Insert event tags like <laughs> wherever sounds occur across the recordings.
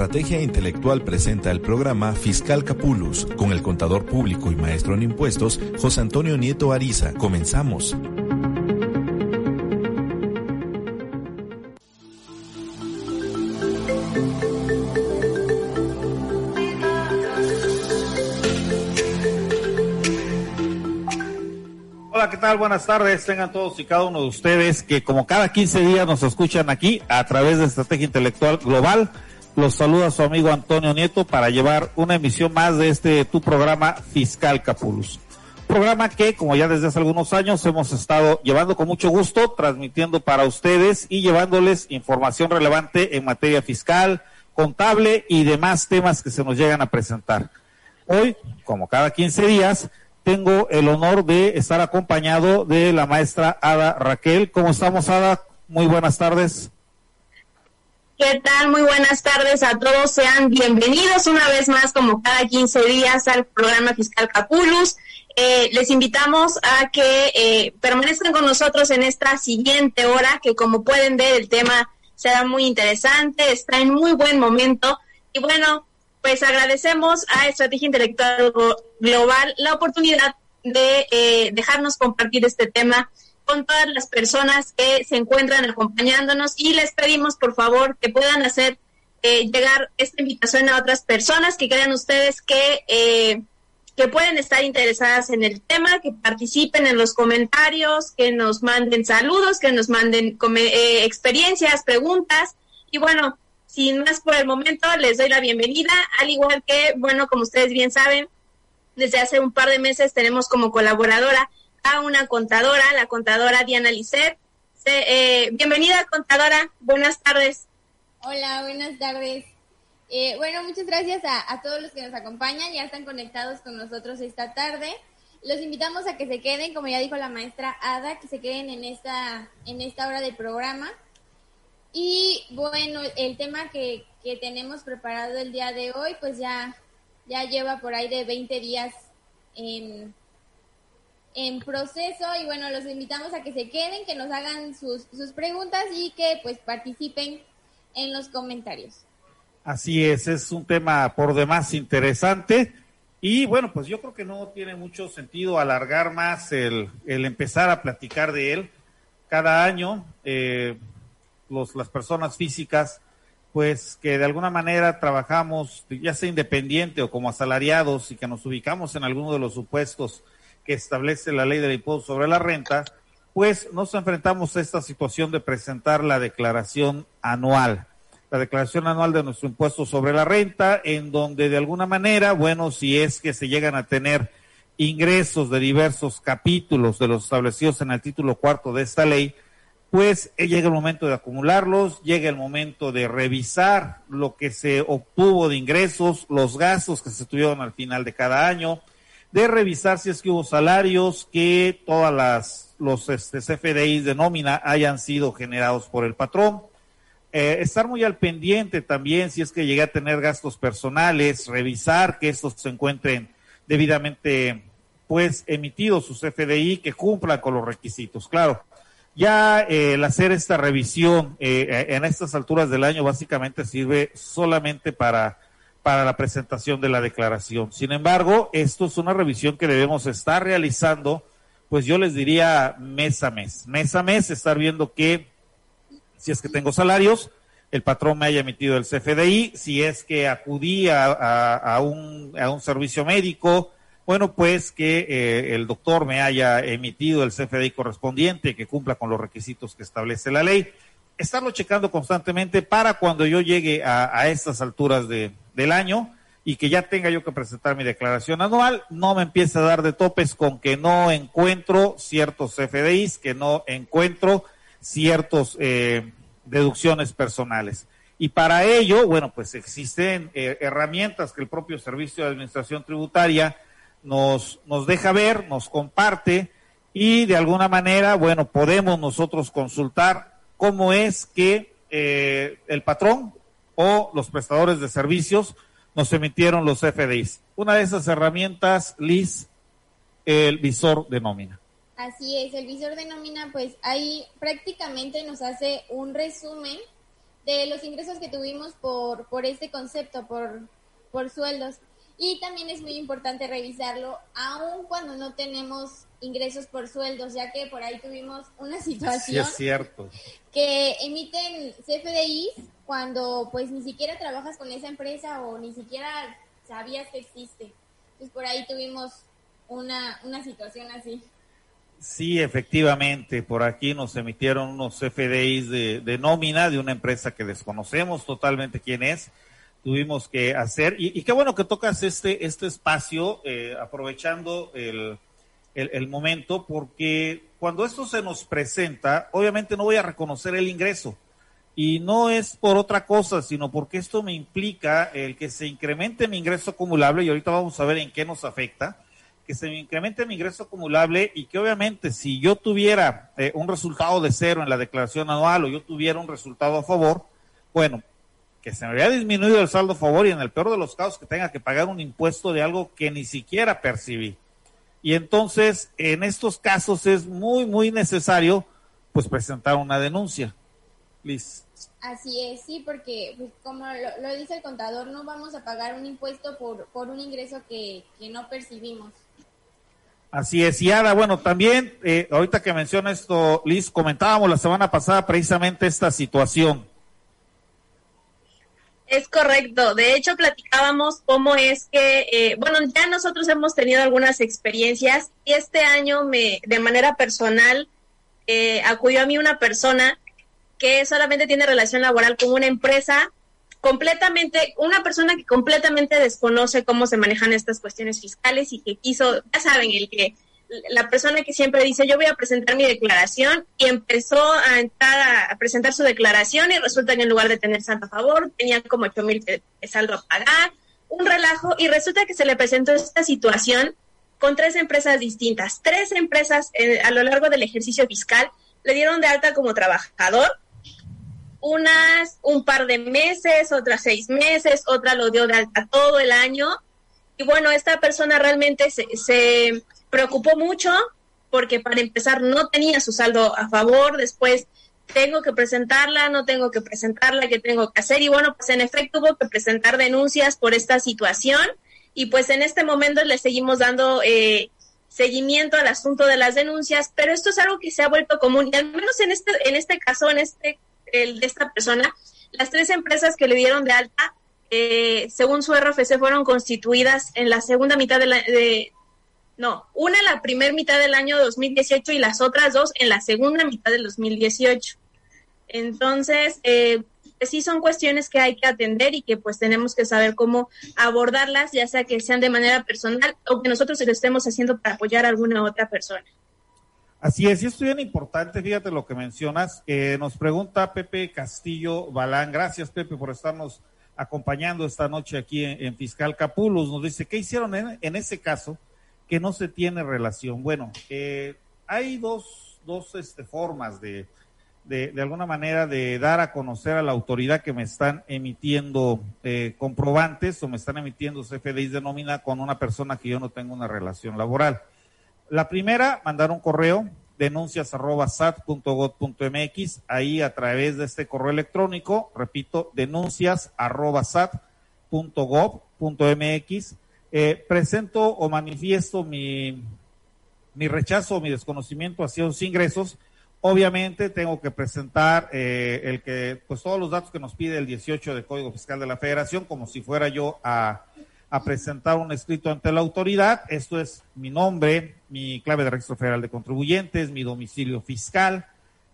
Estrategia Intelectual presenta el programa Fiscal Capulus con el contador público y maestro en impuestos José Antonio Nieto Ariza. Comenzamos. Hola, ¿qué tal? Buenas tardes. Tengan todos y cada uno de ustedes que como cada 15 días nos escuchan aquí a través de Estrategia Intelectual Global los saluda su amigo Antonio Nieto para llevar una emisión más de este tu programa Fiscal Capulus. Programa que, como ya desde hace algunos años, hemos estado llevando con mucho gusto, transmitiendo para ustedes y llevándoles información relevante en materia fiscal, contable y demás temas que se nos llegan a presentar. Hoy, como cada 15 días, tengo el honor de estar acompañado de la maestra Ada Raquel. ¿Cómo estamos, Ada? Muy buenas tardes. ¿Qué tal? Muy buenas tardes a todos. Sean bienvenidos una vez más, como cada 15 días, al programa Fiscal Capulus. Eh, les invitamos a que eh, permanezcan con nosotros en esta siguiente hora, que como pueden ver, el tema será muy interesante, está en muy buen momento. Y bueno, pues agradecemos a Estrategia Intelectual Global la oportunidad de eh, dejarnos compartir este tema con todas las personas que se encuentran acompañándonos y les pedimos por favor que puedan hacer eh, llegar esta invitación a otras personas que crean ustedes que, eh, que pueden estar interesadas en el tema, que participen en los comentarios, que nos manden saludos, que nos manden eh, experiencias, preguntas. Y bueno, sin más por el momento les doy la bienvenida, al igual que, bueno, como ustedes bien saben, desde hace un par de meses tenemos como colaboradora a una contadora, la contadora Diana Lisset. Eh, bienvenida, contadora. Buenas tardes. Hola, buenas tardes. Eh, bueno, muchas gracias a, a, todos los que nos acompañan, ya están conectados con nosotros esta tarde. Los invitamos a que se queden, como ya dijo la maestra Ada, que se queden en esta, en esta hora del programa. Y bueno, el tema que, que tenemos preparado el día de hoy, pues ya, ya lleva por ahí de 20 días en, en proceso y bueno, los invitamos a que se queden, que nos hagan sus, sus preguntas y que pues participen en los comentarios. Así es, es un tema por demás interesante y bueno, pues yo creo que no tiene mucho sentido alargar más el, el empezar a platicar de él. Cada año eh, los, las personas físicas pues que de alguna manera trabajamos ya sea independiente o como asalariados y que nos ubicamos en alguno de los supuestos que establece la ley del impuesto sobre la renta, pues nos enfrentamos a esta situación de presentar la declaración anual, la declaración anual de nuestro impuesto sobre la renta, en donde de alguna manera, bueno, si es que se llegan a tener ingresos de diversos capítulos de los establecidos en el título cuarto de esta ley, pues eh, llega el momento de acumularlos, llega el momento de revisar lo que se obtuvo de ingresos, los gastos que se tuvieron al final de cada año, de revisar si es que hubo salarios, que todas las los este, CFDIs de nómina hayan sido generados por el patrón. Eh, estar muy al pendiente también si es que llegué a tener gastos personales, revisar que estos se encuentren debidamente pues emitidos sus CFDI, que cumplan con los requisitos. Claro, ya el hacer esta revisión eh, en estas alturas del año básicamente sirve solamente para para la presentación de la declaración. Sin embargo, esto es una revisión que debemos estar realizando, pues yo les diría mes a mes. Mes a mes, estar viendo que si es que tengo salarios, el patrón me haya emitido el CFDI, si es que acudí a, un, a un servicio médico, bueno, pues que eh, el doctor me haya emitido el CFDI correspondiente, que cumpla con los requisitos que establece la ley. Estarlo checando constantemente para cuando yo llegue a, a estas alturas de, del año y que ya tenga yo que presentar mi declaración anual, no me empiece a dar de topes con que no encuentro ciertos FDIs, que no encuentro ciertos eh, deducciones personales. Y para ello, bueno, pues existen eh, herramientas que el propio Servicio de Administración Tributaria nos, nos deja ver, nos comparte y de alguna manera, bueno, podemos nosotros consultar cómo es que eh, el patrón o los prestadores de servicios nos emitieron los FDIs. Una de esas herramientas, Liz, el visor de nómina. Así es, el visor de nómina, pues ahí prácticamente nos hace un resumen de los ingresos que tuvimos por, por este concepto, por, por sueldos. Y también es muy importante revisarlo, aun cuando no tenemos ingresos por sueldos, ya que por ahí tuvimos una situación sí, es cierto. que emiten CFDIs cuando pues ni siquiera trabajas con esa empresa o ni siquiera sabías que existe. Pues por ahí tuvimos una, una situación así. Sí, efectivamente, por aquí nos emitieron unos FDIs de, nómina de una empresa que desconocemos totalmente quién es. Tuvimos que hacer, y, qué bueno que tocas este, este espacio, eh, aprovechando el, el, momento, porque cuando esto se nos presenta, obviamente no voy a reconocer el ingreso. Y no es por otra cosa, sino porque esto me implica el que se incremente mi ingreso acumulable, y ahorita vamos a ver en qué nos afecta que se me incremente mi ingreso acumulable y que obviamente si yo tuviera eh, un resultado de cero en la declaración anual o yo tuviera un resultado a favor, bueno, que se me había disminuido el saldo a favor y en el peor de los casos que tenga que pagar un impuesto de algo que ni siquiera percibí. Y entonces, en estos casos es muy, muy necesario pues presentar una denuncia. Así es, sí, porque pues, como lo, lo, dice el contador, no vamos a pagar un impuesto por, por un ingreso que, que no percibimos. Así es, y Ada, bueno, también, eh, ahorita que menciona esto, Liz, comentábamos la semana pasada precisamente esta situación. Es correcto, de hecho platicábamos cómo es que, eh, bueno, ya nosotros hemos tenido algunas experiencias y este año me, de manera personal, eh, acudió a mí una persona que solamente tiene relación laboral con una empresa completamente, una persona que completamente desconoce cómo se manejan estas cuestiones fiscales y que quiso, ya saben, el que la persona que siempre dice yo voy a presentar mi declaración y empezó a entrar a, presentar su declaración y resulta que en lugar de tener saldo a favor tenía como ocho mil de saldo a pagar, un relajo y resulta que se le presentó esta situación con tres empresas distintas, tres empresas eh, a lo largo del ejercicio fiscal le dieron de alta como trabajador unas un par de meses, otras seis meses, otra lo dio de alta todo el año. Y bueno, esta persona realmente se, se preocupó mucho porque para empezar no tenía su saldo a favor, después tengo que presentarla, no tengo que presentarla, ¿qué tengo que hacer? Y bueno, pues en efecto hubo que presentar denuncias por esta situación y pues en este momento le seguimos dando eh, seguimiento al asunto de las denuncias, pero esto es algo que se ha vuelto común y al menos en este, en este caso, en este el de esta persona, las tres empresas que le dieron de alta, eh, según su RFC, fueron constituidas en la segunda mitad de la... De, no, una en la primera mitad del año 2018 y las otras dos en la segunda mitad del 2018. Entonces, eh, pues sí son cuestiones que hay que atender y que pues tenemos que saber cómo abordarlas, ya sea que sean de manera personal o que nosotros lo estemos haciendo para apoyar a alguna otra persona. Así es, y esto es bien importante, fíjate lo que mencionas. Eh, nos pregunta Pepe Castillo Balán, gracias Pepe por estarnos acompañando esta noche aquí en, Fiscal Capulus. Nos dice, ¿qué hicieron en, ese caso que no se tiene relación? Bueno, eh, hay dos, dos este, formas de, de, de, alguna manera de dar a conocer a la autoridad que me están emitiendo eh, comprobantes o me están emitiendo CFDIs de nómina con una persona que yo no tengo una relación laboral. La primera, mandar un correo, denuncias arroba sat.gov.mx, ahí a través de este correo electrónico, repito, denuncias arroba sat.gov.mx, eh, presento o manifiesto mi, mi rechazo o mi desconocimiento hacia los ingresos. Obviamente tengo que presentar eh, el que, pues todos los datos que nos pide el 18 del Código Fiscal de la Federación, como si fuera yo a a presentar un escrito ante la autoridad. Esto es mi nombre, mi clave de registro federal de contribuyentes, mi domicilio fiscal,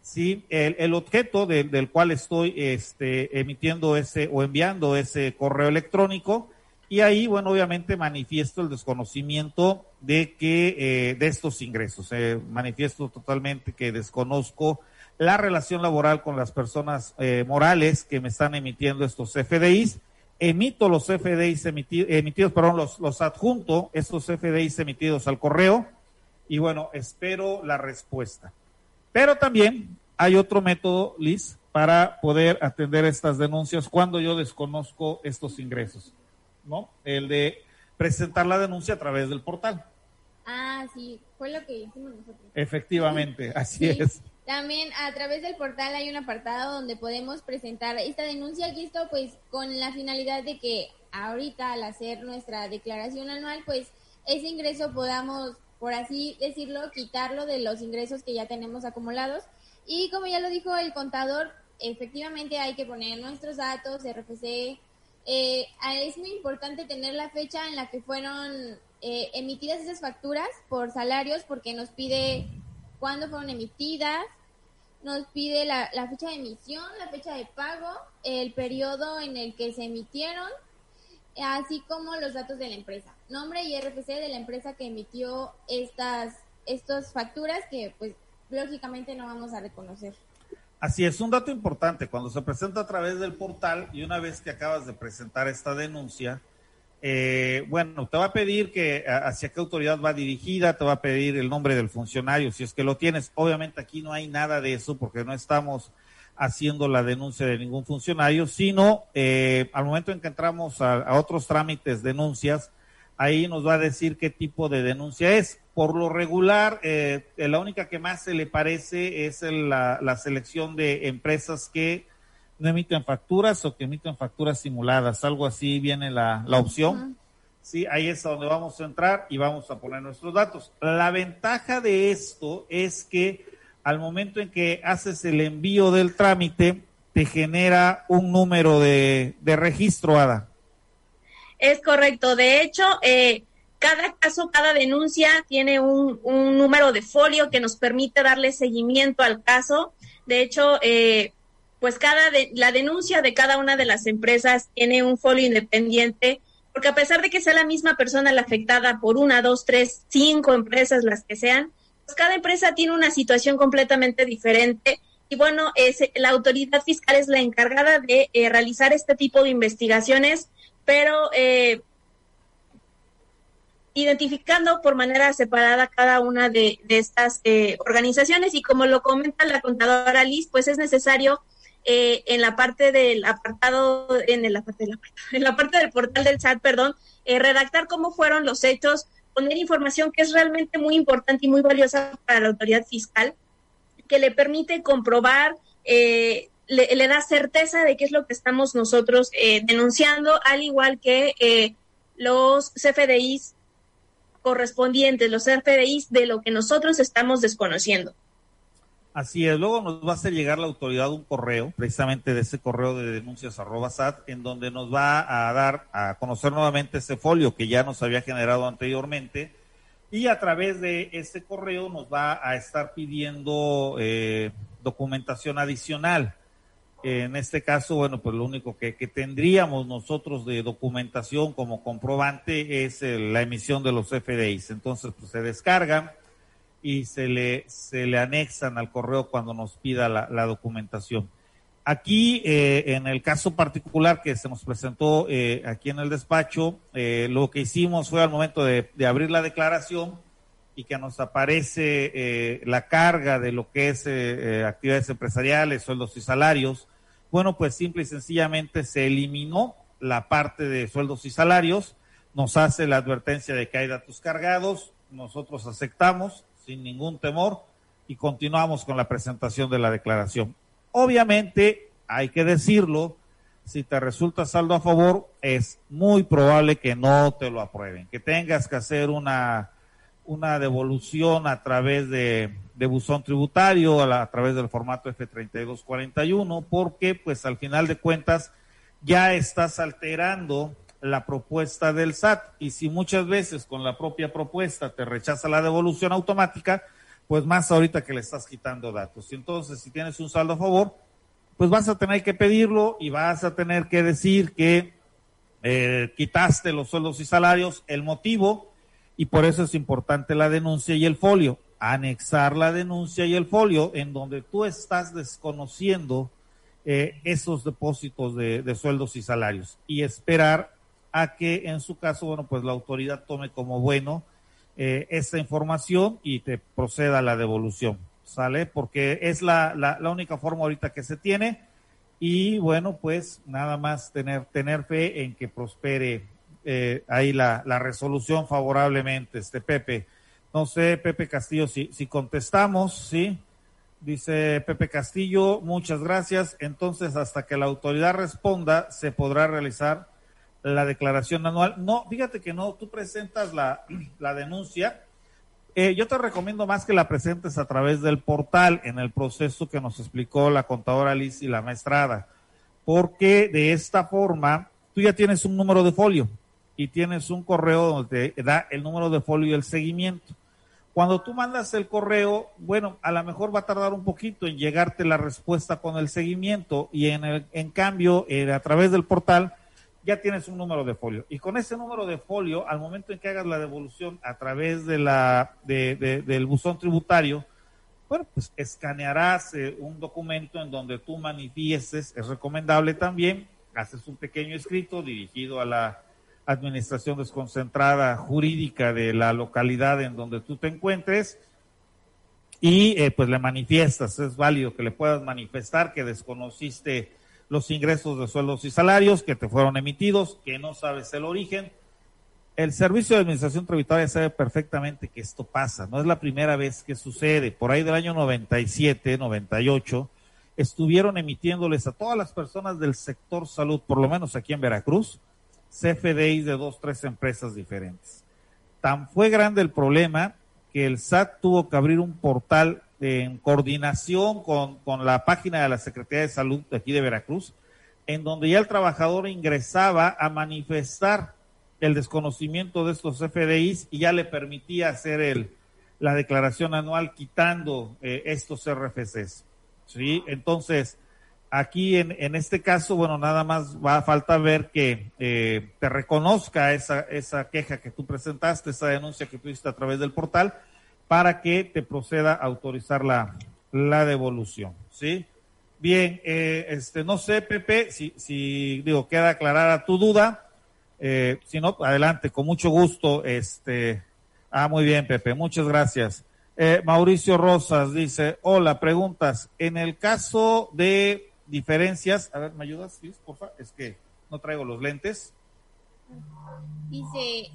sí, el, objeto de, del cual estoy este, emitiendo ese o enviando ese correo electrónico. Y ahí, bueno, obviamente manifiesto el desconocimiento de que, eh, de estos ingresos. Eh, manifiesto totalmente que desconozco la relación laboral con las personas eh, morales que me están emitiendo estos FDIs. Emito los FDIs emitidos, emitidos perdón, los, los adjunto, estos FDIs emitidos al correo y bueno, espero la respuesta. Pero también hay otro método, Liz, para poder atender estas denuncias cuando yo desconozco estos ingresos, ¿no? El de presentar la denuncia a través del portal. Ah, sí, fue lo que hicimos nosotros. Efectivamente, así es. También a través del portal hay un apartado donde podemos presentar esta denuncia y esto pues con la finalidad de que ahorita al hacer nuestra declaración anual pues ese ingreso podamos, por así decirlo, quitarlo de los ingresos que ya tenemos acumulados. Y como ya lo dijo el contador, efectivamente hay que poner nuestros datos, RFC. Eh, es muy importante tener la fecha en la que fueron eh, emitidas esas facturas por salarios porque nos pide cuándo fueron emitidas, nos pide la, fecha de emisión, la fecha de pago, el periodo en el que se emitieron, así como los datos de la empresa, nombre y RFC de la empresa que emitió estas, estas facturas que pues lógicamente no vamos a reconocer. Así es, un dato importante, cuando se presenta a través del portal y una vez que acabas de presentar esta denuncia, eh, bueno, te va a pedir que hacia qué autoridad va dirigida, te va a pedir el nombre del funcionario, si es que lo tienes. Obviamente aquí no hay nada de eso porque no estamos haciendo la denuncia de ningún funcionario, sino eh, al momento en que entramos a, otros trámites, denuncias, ahí nos va a decir qué tipo de denuncia es. Por lo regular, eh, la única que más se le parece es la, la selección de empresas que no emiten facturas o que emiten facturas simuladas, algo así viene la, la opción. Sí, ahí es a donde vamos a entrar y vamos a poner nuestros datos. La ventaja de esto es que al momento en que haces el envío del trámite, te genera un número de, de registro, Ada. Es correcto. De hecho, eh, cada caso, cada denuncia tiene un, un, número de folio que nos permite darle seguimiento al caso. De hecho, eh, pues cada de, la denuncia de cada una de las empresas tiene un folio independiente, porque a pesar de que sea la misma persona la afectada por una, dos, tres, cinco empresas, las que sean, pues cada empresa tiene una situación completamente diferente. Y bueno, es, la autoridad fiscal es la encargada de eh, realizar este tipo de investigaciones, pero eh, identificando por manera separada cada una de, estas eh, organizaciones. Y como lo comenta la contadora Liz, pues es necesario eh, en la parte del apartado, en parte, en la parte del portal del chat, perdón, eh, redactar cómo fueron los hechos, poner información que es realmente muy importante y muy valiosa para la autoridad fiscal, que le permite comprobar, eh, le, da certeza de qué es lo que estamos nosotros denunciando, al igual que los CFDIs correspondientes, los CFDIs de lo que nosotros estamos desconociendo. Así es, luego nos va a hacer llegar la autoridad un correo, precisamente de ese correo de denuncias arroba SAT, en donde nos va a dar a conocer nuevamente ese folio que ya nos había generado anteriormente y a través de ese correo nos va a estar pidiendo eh, documentación adicional. En este caso, bueno, pues lo único que, tendríamos nosotros de documentación como comprobante es la emisión de los FDIs. Entonces, pues se descargan y se le, se le anexan al correo cuando nos pida la, documentación. Aquí, eh, en el caso particular que se nos presentó eh, aquí en el despacho, eh, lo que hicimos fue al momento de, abrir la declaración y que nos aparece la carga de lo que es actividades empresariales, sueldos y salarios. Bueno, pues simple y sencillamente se eliminó la parte de sueldos y salarios, nos hace la advertencia de que hay datos cargados, nosotros aceptamos, sin ningún temor y continuamos con la presentación de la declaración. Obviamente, hay que decirlo, si te resulta saldo a favor, es muy probable que no te lo aprueben, que tengas que hacer una, una devolución a través de, buzón tributario, a, a través del formato F3241, porque pues al final de cuentas ya estás alterando la propuesta del SAT y si muchas veces con la propia propuesta te rechaza la devolución automática, pues más ahorita que le estás quitando datos. Y entonces, si tienes un saldo a favor, pues vas a tener que pedirlo y vas a tener que decir que eh, quitaste los sueldos y salarios, el motivo, y por eso es importante la denuncia y el folio. anexar la denuncia y el folio en donde tú estás desconociendo eh, esos depósitos de, de, sueldos y salarios y esperar a que en su caso, bueno, pues la autoridad tome como bueno eh, esa información y te proceda a la devolución, ¿sale? Porque es la, la, la única forma ahorita que se tiene y bueno, pues nada más tener, tener fe en que prospere eh, ahí la, la, resolución favorablemente, este Pepe. No sé, Pepe Castillo, si, si contestamos, ¿sí? Dice Pepe Castillo, muchas gracias. Entonces, hasta que la autoridad responda, se podrá realizar la declaración anual. No, fíjate que no, tú presentas la, <clears throat> la denuncia. Eh, yo te recomiendo más que la presentes a través del portal en el proceso que nos explicó la contadora Liz y la maestrada, porque de esta forma tú ya tienes un número de folio y tienes un correo donde te da el número de folio y el seguimiento. Cuando tú mandas el correo, bueno, a lo mejor va a tardar un poquito en llegarte la respuesta con el seguimiento y en, el, en cambio, eh, a través del portal, ya tienes un número de folio. Y con ese número de folio, al momento en que hagas la devolución a través de la, de, de, del buzón tributario, bueno, pues escanearás eh, un documento en donde tú manifiestes, es recomendable también, haces un pequeño escrito dirigido a la administración desconcentrada jurídica de la localidad en donde tú te encuentres y eh, pues le manifiestas, es válido que le puedas manifestar que desconociste los ingresos de sueldos y salarios que te fueron emitidos, que no sabes el origen. El Servicio de Administración Tributaria sabe perfectamente que esto pasa, no es la primera vez que sucede. Por ahí del año 97, 98, estuvieron emitiéndoles a todas las personas del sector salud, por lo menos aquí en Veracruz, CFDI de dos, tres empresas diferentes. Tan fue grande el problema que el SAT tuvo que abrir un portal en coordinación con, con, la página de la Secretaría de Salud de aquí de Veracruz, en donde ya el trabajador ingresaba a manifestar el desconocimiento de estos FDIs y ya le permitía hacer el, la declaración anual quitando eh, estos RFCs. ¿sí? Entonces, aquí en, en, este caso, bueno, nada más va a falta ver que eh, te reconozca esa, esa queja que tú presentaste, esa denuncia que tuviste a través del portal, para que te proceda a autorizar la, la devolución, ¿sí? Bien, eh, este, no sé, Pepe, si, si, digo, queda aclarada tu duda, eh, si no, adelante, con mucho gusto, este, ah, muy bien, Pepe, muchas gracias. Eh, Mauricio Rosas dice, hola, preguntas, en el caso de diferencias, a ver, ¿me ayudas, por favor? Es que no traigo los lentes. Dice,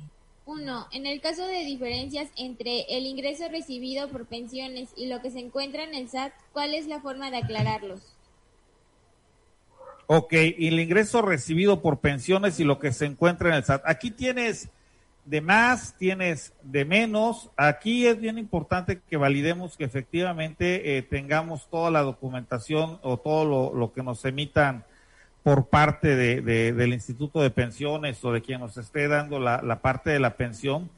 uno, en el caso de diferencias entre el ingreso recibido por pensiones y lo que se encuentra en el SAT, ¿cuál es la forma de aclararlos? Ok, y el ingreso recibido por pensiones y lo que se encuentra en el SAT. Aquí tienes de más, tienes de menos. Aquí es bien importante que validemos que efectivamente eh, tengamos toda la documentación o todo lo que nos emitan por parte de, de, del Instituto de Pensiones o de quien nos esté dando la, parte de la pensión,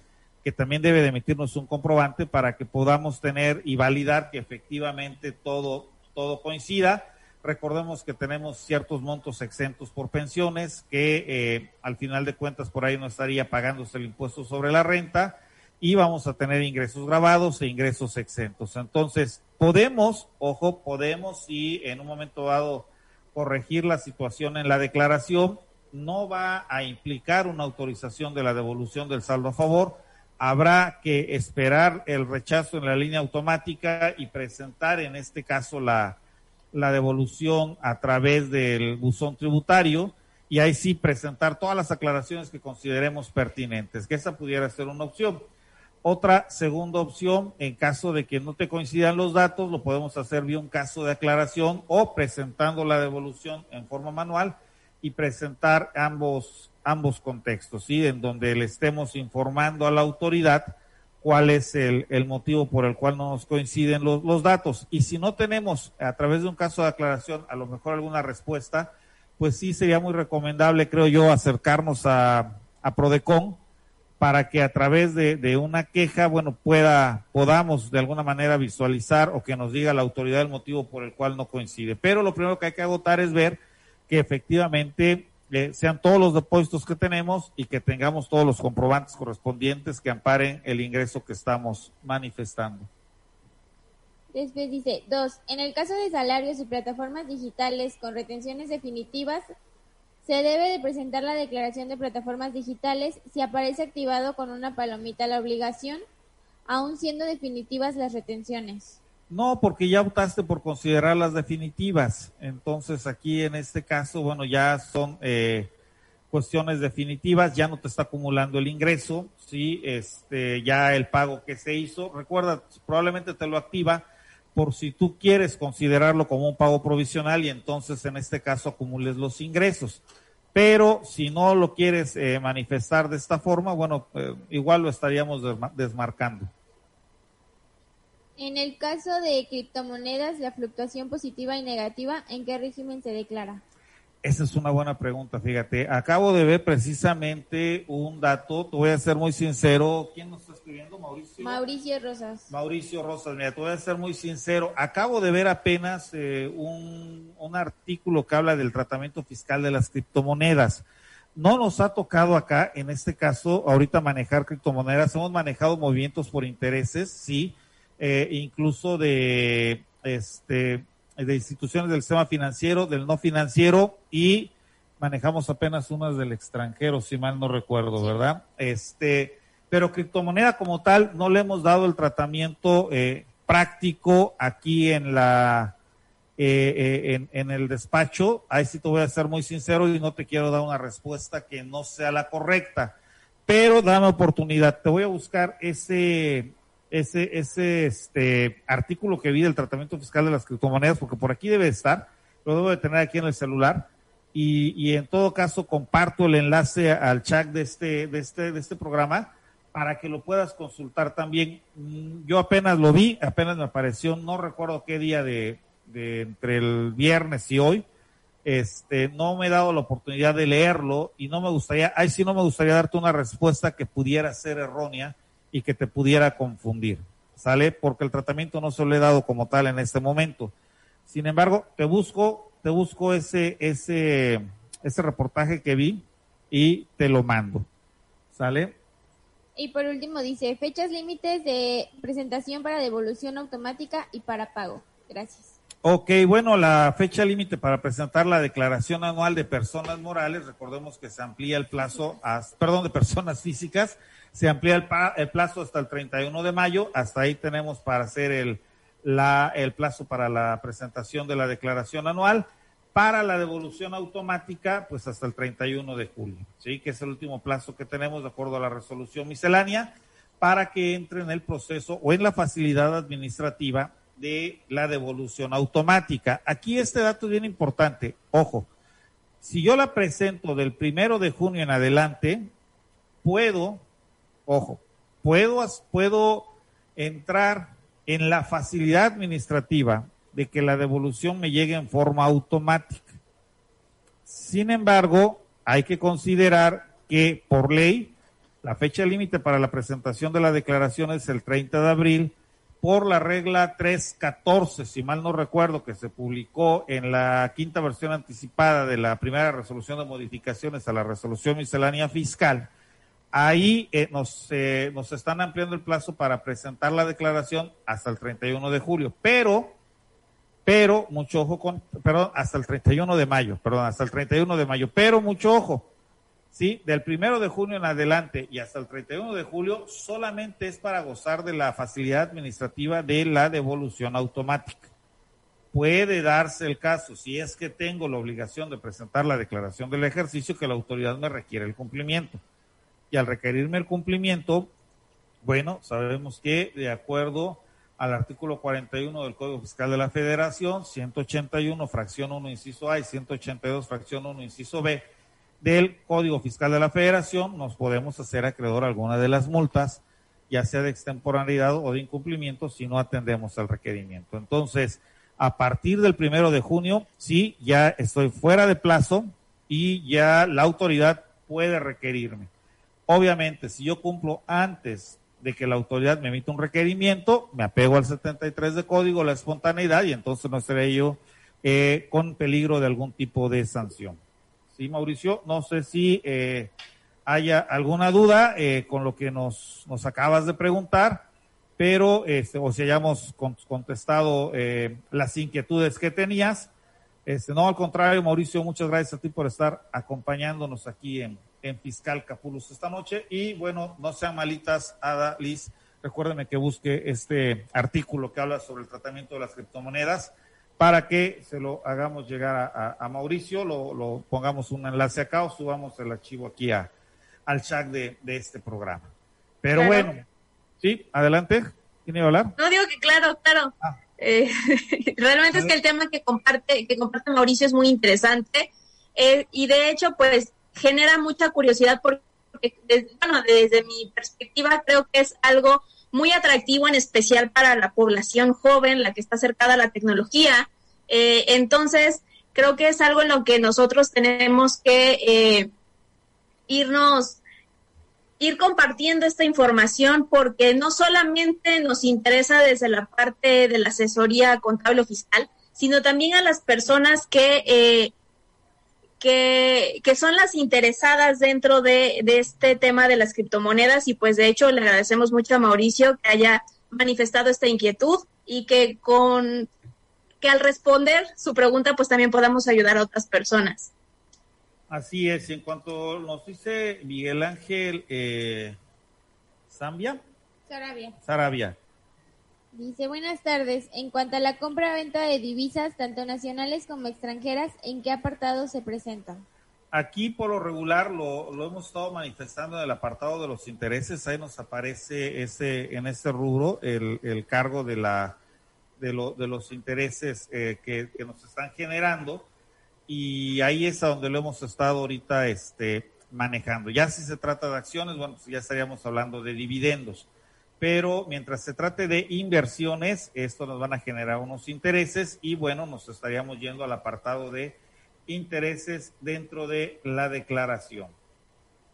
que también debe de emitirnos un comprobante para que podamos tener y validar que efectivamente todo, todo coincida. Recordemos que tenemos ciertos montos exentos por pensiones, que eh, al final de cuentas por ahí no estaría pagándose el impuesto sobre la renta y vamos a tener ingresos grabados e ingresos exentos. Entonces, podemos, ojo, podemos si en un momento dado corregir la situación en la declaración, no va a implicar una autorización de la devolución del saldo a favor, habrá que esperar el rechazo en la línea automática y presentar en este caso la, la devolución a través del buzón tributario y ahí sí presentar todas las aclaraciones que consideremos pertinentes, que esa pudiera ser una opción. Otra segunda opción, en caso de que no te coincidan los datos, lo podemos hacer vía un caso de aclaración o presentando la devolución en forma manual y presentar ambos, ambos contextos, ¿sí? En donde le estemos informando a la autoridad cuál es el, el motivo por el cual no nos coinciden los, los datos. Y si no tenemos a través de un caso de aclaración a lo mejor alguna respuesta, pues sí sería muy recomendable, creo yo, acercarnos a, a Prodecon para que a través de, una queja, bueno, pueda, podamos de alguna manera visualizar o que nos diga la autoridad el motivo por el cual no coincide. Pero lo primero que hay que agotar es ver que efectivamente eh, sean todos los depósitos que tenemos y que tengamos todos los comprobantes correspondientes que amparen el ingreso que estamos manifestando. Después dice, dos, en el caso de salarios y plataformas digitales con retenciones definitivas, se debe de presentar la declaración de plataformas digitales si aparece activado con una palomita la obligación, aun siendo definitivas las retenciones. No, porque ya optaste por considerarlas definitivas. Entonces aquí en este caso, bueno, ya son eh, cuestiones definitivas, ya no te está acumulando el ingreso, sí, este, ya el pago que se hizo, recuerda, probablemente te lo activa por si tú quieres considerarlo como un pago provisional y entonces en este caso acumules los ingresos. Pero si no lo quieres eh, manifestar de esta forma, bueno, eh, igual lo estaríamos desmarcando. En el caso de criptomonedas, la fluctuación positiva y negativa, ¿en qué régimen se declara? Esa es una buena pregunta, fíjate. Acabo de ver precisamente un dato, te voy a ser muy sincero. ¿Quién nos está escribiendo? Mauricio. Mauricio Rosas. Mauricio Rosas, mira, te voy a ser muy sincero. Acabo de ver apenas eh, un, un artículo que habla del tratamiento fiscal de las criptomonedas. No nos ha tocado acá, en este caso, ahorita manejar criptomonedas. Hemos manejado movimientos por intereses, sí, eh, incluso de este de instituciones del sistema financiero, del no financiero y manejamos apenas unas del extranjero, si mal no recuerdo, ¿verdad? Este, pero criptomoneda como tal no le hemos dado el tratamiento eh, práctico aquí en la eh, eh, en, en, el despacho. Ahí sí te voy a ser muy sincero y no te quiero dar una respuesta que no sea la correcta, pero dame oportunidad. Te voy a buscar ese ese, ese este, artículo que vi del tratamiento fiscal de las criptomonedas, porque por aquí debe estar, lo debo de tener aquí en el celular, y, y en todo caso comparto el enlace al chat de este, de este, de este programa para que lo puedas consultar también. Mm, yo apenas lo vi, apenas me apareció, no recuerdo qué día de, de entre el viernes y hoy, este, no me he dado la oportunidad de leerlo y no me gustaría, ahí sí no me gustaría darte una respuesta que pudiera ser errónea, y que te pudiera confundir, ¿sale? Porque el tratamiento no se lo he dado como tal en este momento. Sin embargo, te busco, te busco ese, ese, ese reportaje que vi y te lo mando, ¿sale? Y por último dice, fechas límites de presentación para devolución automática y para pago. Gracias. Ok, bueno, la fecha límite para presentar la declaración anual de personas morales, recordemos que se amplía el plazo, a, perdón, de personas físicas, se amplía el, el, plazo hasta el 31 de mayo, hasta ahí tenemos para hacer el, la, el plazo para la presentación de la declaración anual. Para la devolución automática, pues hasta el 31 de julio, ¿sí? Que es el último plazo que tenemos de acuerdo a la resolución miscelánea para que entre en el proceso o en la facilidad administrativa de la devolución automática. Aquí este dato es bien importante. Ojo, si yo la presento del primero de junio en adelante, puedo ojo, puedo, puedo entrar en la facilidad administrativa de que la devolución me llegue en forma automática. Sin embargo, hay que considerar que por ley la fecha límite para la presentación de la declaración es el 30 de abril por la regla 314, si mal no recuerdo, que se publicó en la quinta versión anticipada de la primera resolución de modificaciones a la resolución miscelánea fiscal. Ahí eh, nos, eh, nos están ampliando el plazo para presentar la declaración hasta el 31 de julio, pero, pero, mucho ojo con, perdón, hasta el 31 de mayo, perdón, hasta el 31 de mayo, pero mucho ojo, ¿sí? Del primero de junio en adelante y hasta el 31 de julio solamente es para gozar de la facilidad administrativa de la devolución automática. Puede darse el caso, si es que tengo la obligación de presentar la declaración del ejercicio, que la autoridad me requiere el cumplimiento y al requerirme el cumplimiento, bueno, sabemos que de acuerdo al artículo 41 del Código Fiscal de la Federación, 181 fracción 1 inciso A y 182 fracción 1 inciso B del Código Fiscal de la Federación, nos podemos hacer acreedor a alguna de las multas, ya sea de extemporaneidad o de incumplimiento, si no atendemos al requerimiento. Entonces, a partir del primero de junio, sí, ya estoy fuera de plazo y ya la autoridad puede requerirme. Obviamente, si yo cumplo antes de que la autoridad me emita un requerimiento, me apego al 73 de código, la espontaneidad, y entonces no estaré yo eh, con peligro de algún tipo de sanción. Mauricio, no sé si eh, haya alguna duda eh, con lo que nos, nos acabas de preguntar, pero este, o si hayamos contestado eh, las inquietudes que tenías. Este, no, al contrario, Mauricio, muchas gracias a ti por estar acompañándonos aquí en, en Fiscal Capulus esta noche. Y bueno, no sean malitas, Ada, Liz, recuérdenme que busque este artículo que habla sobre el tratamiento de las criptomonedas para que se lo hagamos llegar a, Mauricio, lo, pongamos un enlace acá o subamos el archivo aquí a, al chat de, este programa. Pero bueno, sí, adelante. ¿Quién iba a hablar? No digo que claro, claro. Ah. Eh, <laughs> realmente es que el tema que comparte, que comparte Mauricio es muy interesante eh, y de hecho pues genera mucha curiosidad porque, bueno, desde mi perspectiva creo que es algo muy atractivo, en especial para la población joven, la que está acercada a la tecnología. Eh, entonces, creo que es algo en lo que nosotros tenemos que eh, irnos, ir compartiendo esta información porque no solamente nos interesa desde la parte de la asesoría contable o fiscal, sino también a las personas que eh, que, son las interesadas dentro de, este tema de las criptomonedas y pues de hecho le agradecemos mucho a Mauricio que haya manifestado esta inquietud y que con que al responder su pregunta pues también podamos ayudar a otras personas. Así es, en cuanto nos dice Miguel Ángel eh, Zambia. Sarabia. Sarabia. Dice, buenas tardes. En cuanto a la compra-venta de divisas, tanto nacionales como extranjeras, ¿en qué apartado se presentan? Aquí, por lo regular, lo, hemos estado manifestando en el apartado de los intereses. Ahí nos aparece ese en ese rubro el, cargo de, la, de, de los intereses eh, que, que, nos están generando. Y ahí es a donde lo hemos estado ahorita este, manejando. Ya si se trata de acciones, bueno, pues ya estaríamos hablando de dividendos pero mientras se trate de inversiones, esto nos van a generar unos intereses y bueno, nos estaríamos yendo al apartado de intereses dentro de la declaración.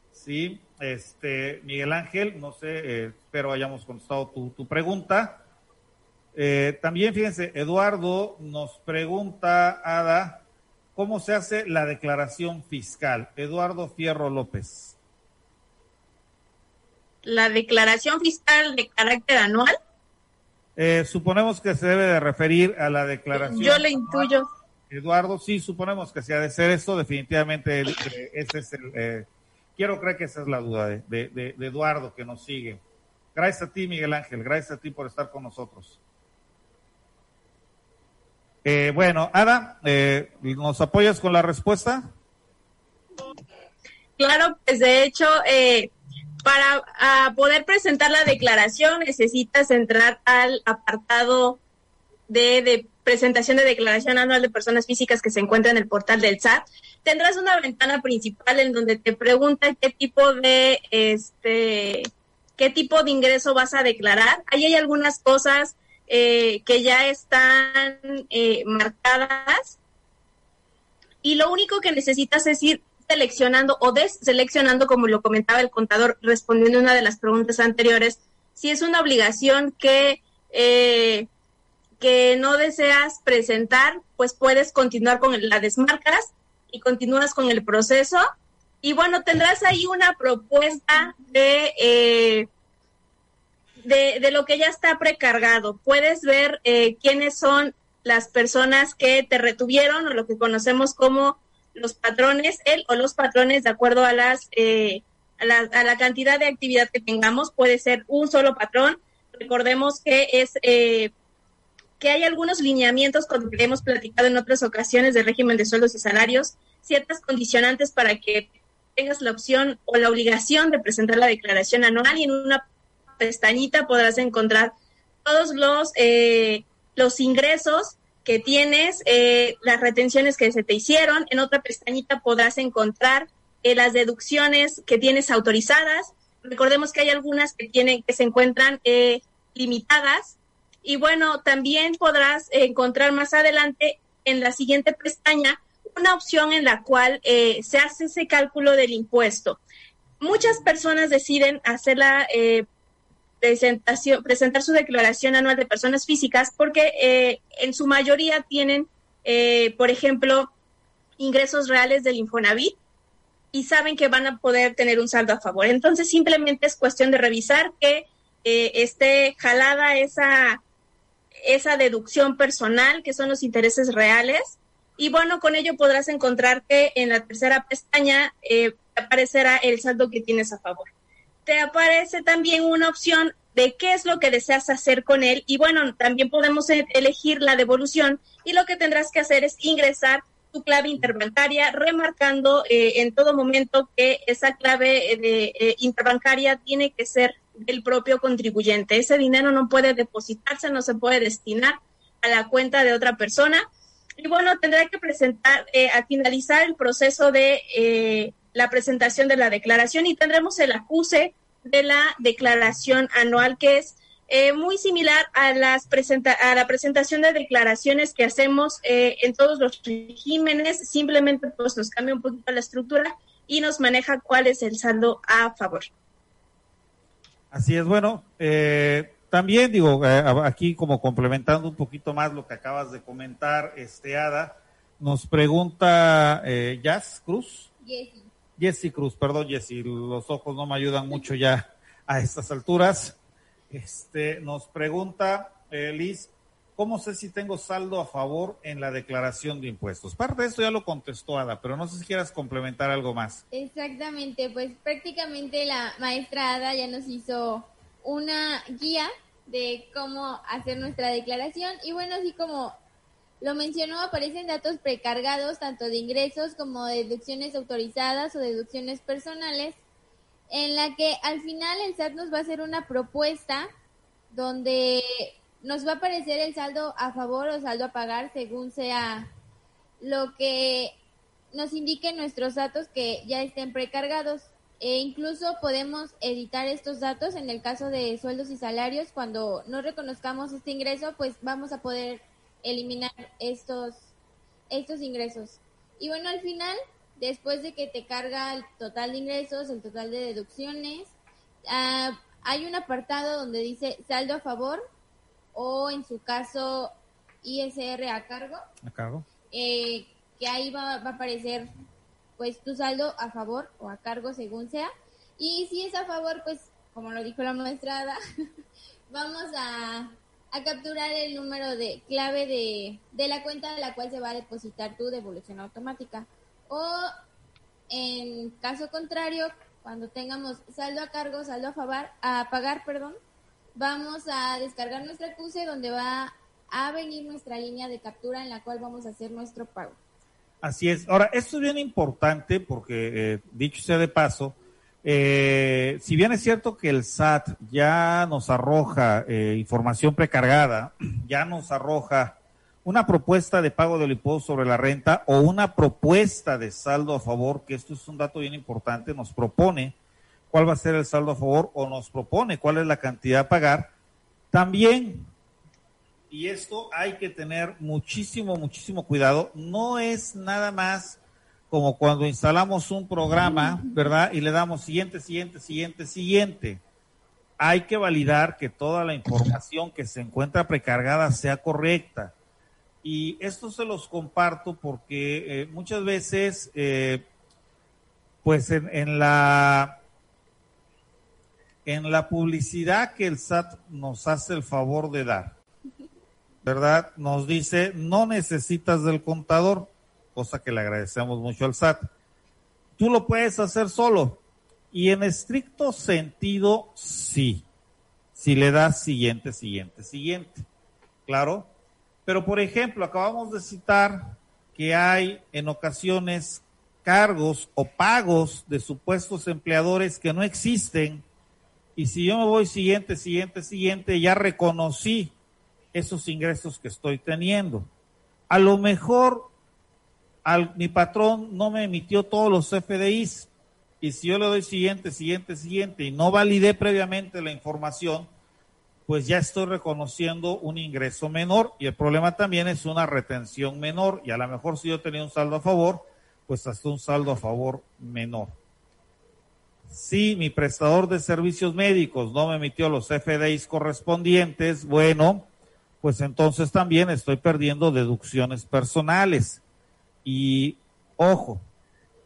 Sí, este, Miguel Ángel, no sé, eh, espero hayamos contestado tu, pregunta. Eh, también fíjense, Eduardo nos pregunta, Ada, ¿cómo se hace la declaración fiscal? Eduardo Fierro López la declaración fiscal de carácter anual? Eh, suponemos que se debe de referir a la declaración. Yo le intuyo. Eduardo, sí, suponemos que si ha de ser eso, definitivamente ese es el... Eh, quiero creer que esa es la duda de, Eduardo que nos sigue. Gracias a ti, Miguel Ángel, gracias a ti por estar con nosotros. Eh, bueno, Ada, ¿nos apoyas con la respuesta? Claro, pues de hecho, eh, para poder presentar la declaración necesitas entrar al apartado de, presentación de declaración anual de personas físicas que se encuentra en el portal del SAT. Tendrás una ventana principal en donde te pregunta qué tipo de este qué tipo de ingreso vas a declarar. Ahí hay algunas cosas eh, que ya están eh, marcadas y lo único que necesitas es ir seleccionando o deseleccionando, como lo comentaba el contador respondiendo una de las preguntas anteriores, si es una obligación que, eh, que no deseas presentar, pues puedes continuar con la desmarcas y continúas con el proceso. Y bueno, tendrás ahí una propuesta de, eh, de, de, lo que ya está precargado. Puedes ver eh, quiénes son las personas que te retuvieron o lo que conocemos como los patrones, él o los patrones, de acuerdo a las eh, a, la, cantidad de actividad que tengamos, puede ser un solo patrón. Recordemos que es eh, que hay algunos lineamientos con que hemos platicado en otras ocasiones del régimen de sueldos y salarios, ciertas condicionantes para que tengas la opción o la obligación de presentar la declaración anual y en una pestañita podrás encontrar todos los eh, los ingresos que tienes, eh, las retenciones que se te hicieron. En otra pestañita podrás encontrar eh, las deducciones que tienes autorizadas. Recordemos que hay algunas que tienen que se encuentran eh, limitadas. Y bueno, también podrás encontrar más adelante en la siguiente pestaña una opción en la cual se hace ese cálculo del impuesto. Muchas personas deciden hacerla presentación, presentar su declaración anual de personas físicas porque eh, en su mayoría tienen, eh, por ejemplo, ingresos reales del Infonavit y saben que van a poder tener un saldo a favor. Entonces simplemente es cuestión de revisar que eh, esté jalada esa, esa deducción personal, que son los intereses reales. Y bueno, con ello podrás encontrar que en la tercera pestaña eh, aparecerá el saldo que tienes a favor. Te aparece también una opción de qué es lo que deseas hacer con él. Y bueno, también podemos e-, elegir la devolución y lo que tendrás que hacer es ingresar tu clave interbancaria, remarcando eh, en todo momento que esa clave de, eh, interbancaria tiene que ser del propio contribuyente. Ese dinero no puede depositarse, no se puede destinar a la cuenta de otra persona. Y bueno, tendrá que presentar, eh, al finalizar el proceso de la presentación de la declaración y tendremos el acuse de la declaración anual que es eh, muy similar a, las presenta a la presentación de declaraciones que hacemos eh, en todos los regímenes, simplemente pues nos cambia un poquito la estructura y nos maneja cuál es el saldo a favor. Así es, bueno, eh, también digo, aquí como complementando un poquito más lo que acabas de comentar, este Ada, nos pregunta Jazz Cruz. Jessy Cruz, perdón Jessy, los ojos no me ayudan mucho ya a estas alturas. Este, nos pregunta eh, Liz, ¿cómo sé si tengo saldo a favor en la declaración de impuestos? Parte de esto ya lo contestó Ada, pero no sé si quieras complementar algo más. Exactamente, pues prácticamente la maestra Ada ya nos hizo una guía de cómo hacer nuestra declaración y bueno, así como lo mencionó, aparecen datos precargados tanto de ingresos como de deducciones autorizadas o deducciones personales en la que al final el SAT nos va a hacer una propuesta donde nos va a aparecer el saldo a favor o saldo a pagar según sea lo que nos indiquen nuestros datos que ya estén precargados. E incluso podemos editar estos datos en el caso de sueldos y salarios. Cuando no reconozcamos este ingreso, pues vamos a poder eliminar estos, estos ingresos. Y bueno, al final después de que te carga el total de ingresos, el total de deducciones, ah, hay un apartado donde dice saldo a favor o en su caso ISR a cargo. A cargo. Eh, que ahí va, a aparecer pues tu saldo a favor o a cargo según sea. Y si es a favor, pues como lo dijo la maestrada, <laughs> vamos a, a, capturar el número de clave de, de la cuenta de la cual se va a depositar tu devolución automática. O en caso contrario, cuando tengamos saldo a cargo, saldo a, favor, a pagar, perdón, vamos a descargar nuestra CUSE donde va a venir nuestra línea de captura en la cual vamos a hacer nuestro pago. Así es. Ahora, esto es bien importante porque, eh, dicho sea de paso, eh, si bien es cierto que el SAT ya nos arroja eh, información precargada, <clears throat> ya nos arroja una propuesta de pago del impuesto sobre la renta o una propuesta de saldo a favor, que esto es un dato bien importante, nos propone cuál va a ser el saldo a favor o nos propone cuál es la cantidad a pagar, también, y esto hay que tener muchísimo, muchísimo cuidado, no es nada más como cuando instalamos un programa, ¿verdad? Y le damos siguiente, siguiente, siguiente, siguiente. Hay que validar que toda la información que se encuentra precargada sea correcta y esto se los comparto porque eh, muchas veces, eh, pues en, en, la en la publicidad que el SAT nos hace el favor de dar, ¿verdad? Nos dice, no necesitas del contador, cosa que le agradecemos mucho al SAT. Tú lo puedes hacer solo. Y en estricto sentido, sí. Si le das siguiente, siguiente, siguiente. Claro, pero, por ejemplo, acabamos de citar que hay en ocasiones cargos o pagos de supuestos empleadores que no existen. Y si yo me voy siguiente, siguiente, siguiente, ya reconocí esos ingresos que estoy teniendo. A lo mejor mi patrón no me emitió todos los FDIs. Y si yo le doy siguiente, siguiente, siguiente y no validé previamente la información, pues ya estoy reconociendo un ingreso menor y el problema también es una retención menor y a lo mejor si yo tenía un saldo a favor, pues hasta un saldo a favor menor. Si mi prestador de servicios médicos no me emitió los FDIs correspondientes, bueno, pues entonces también estoy perdiendo deducciones personales. Y ojo,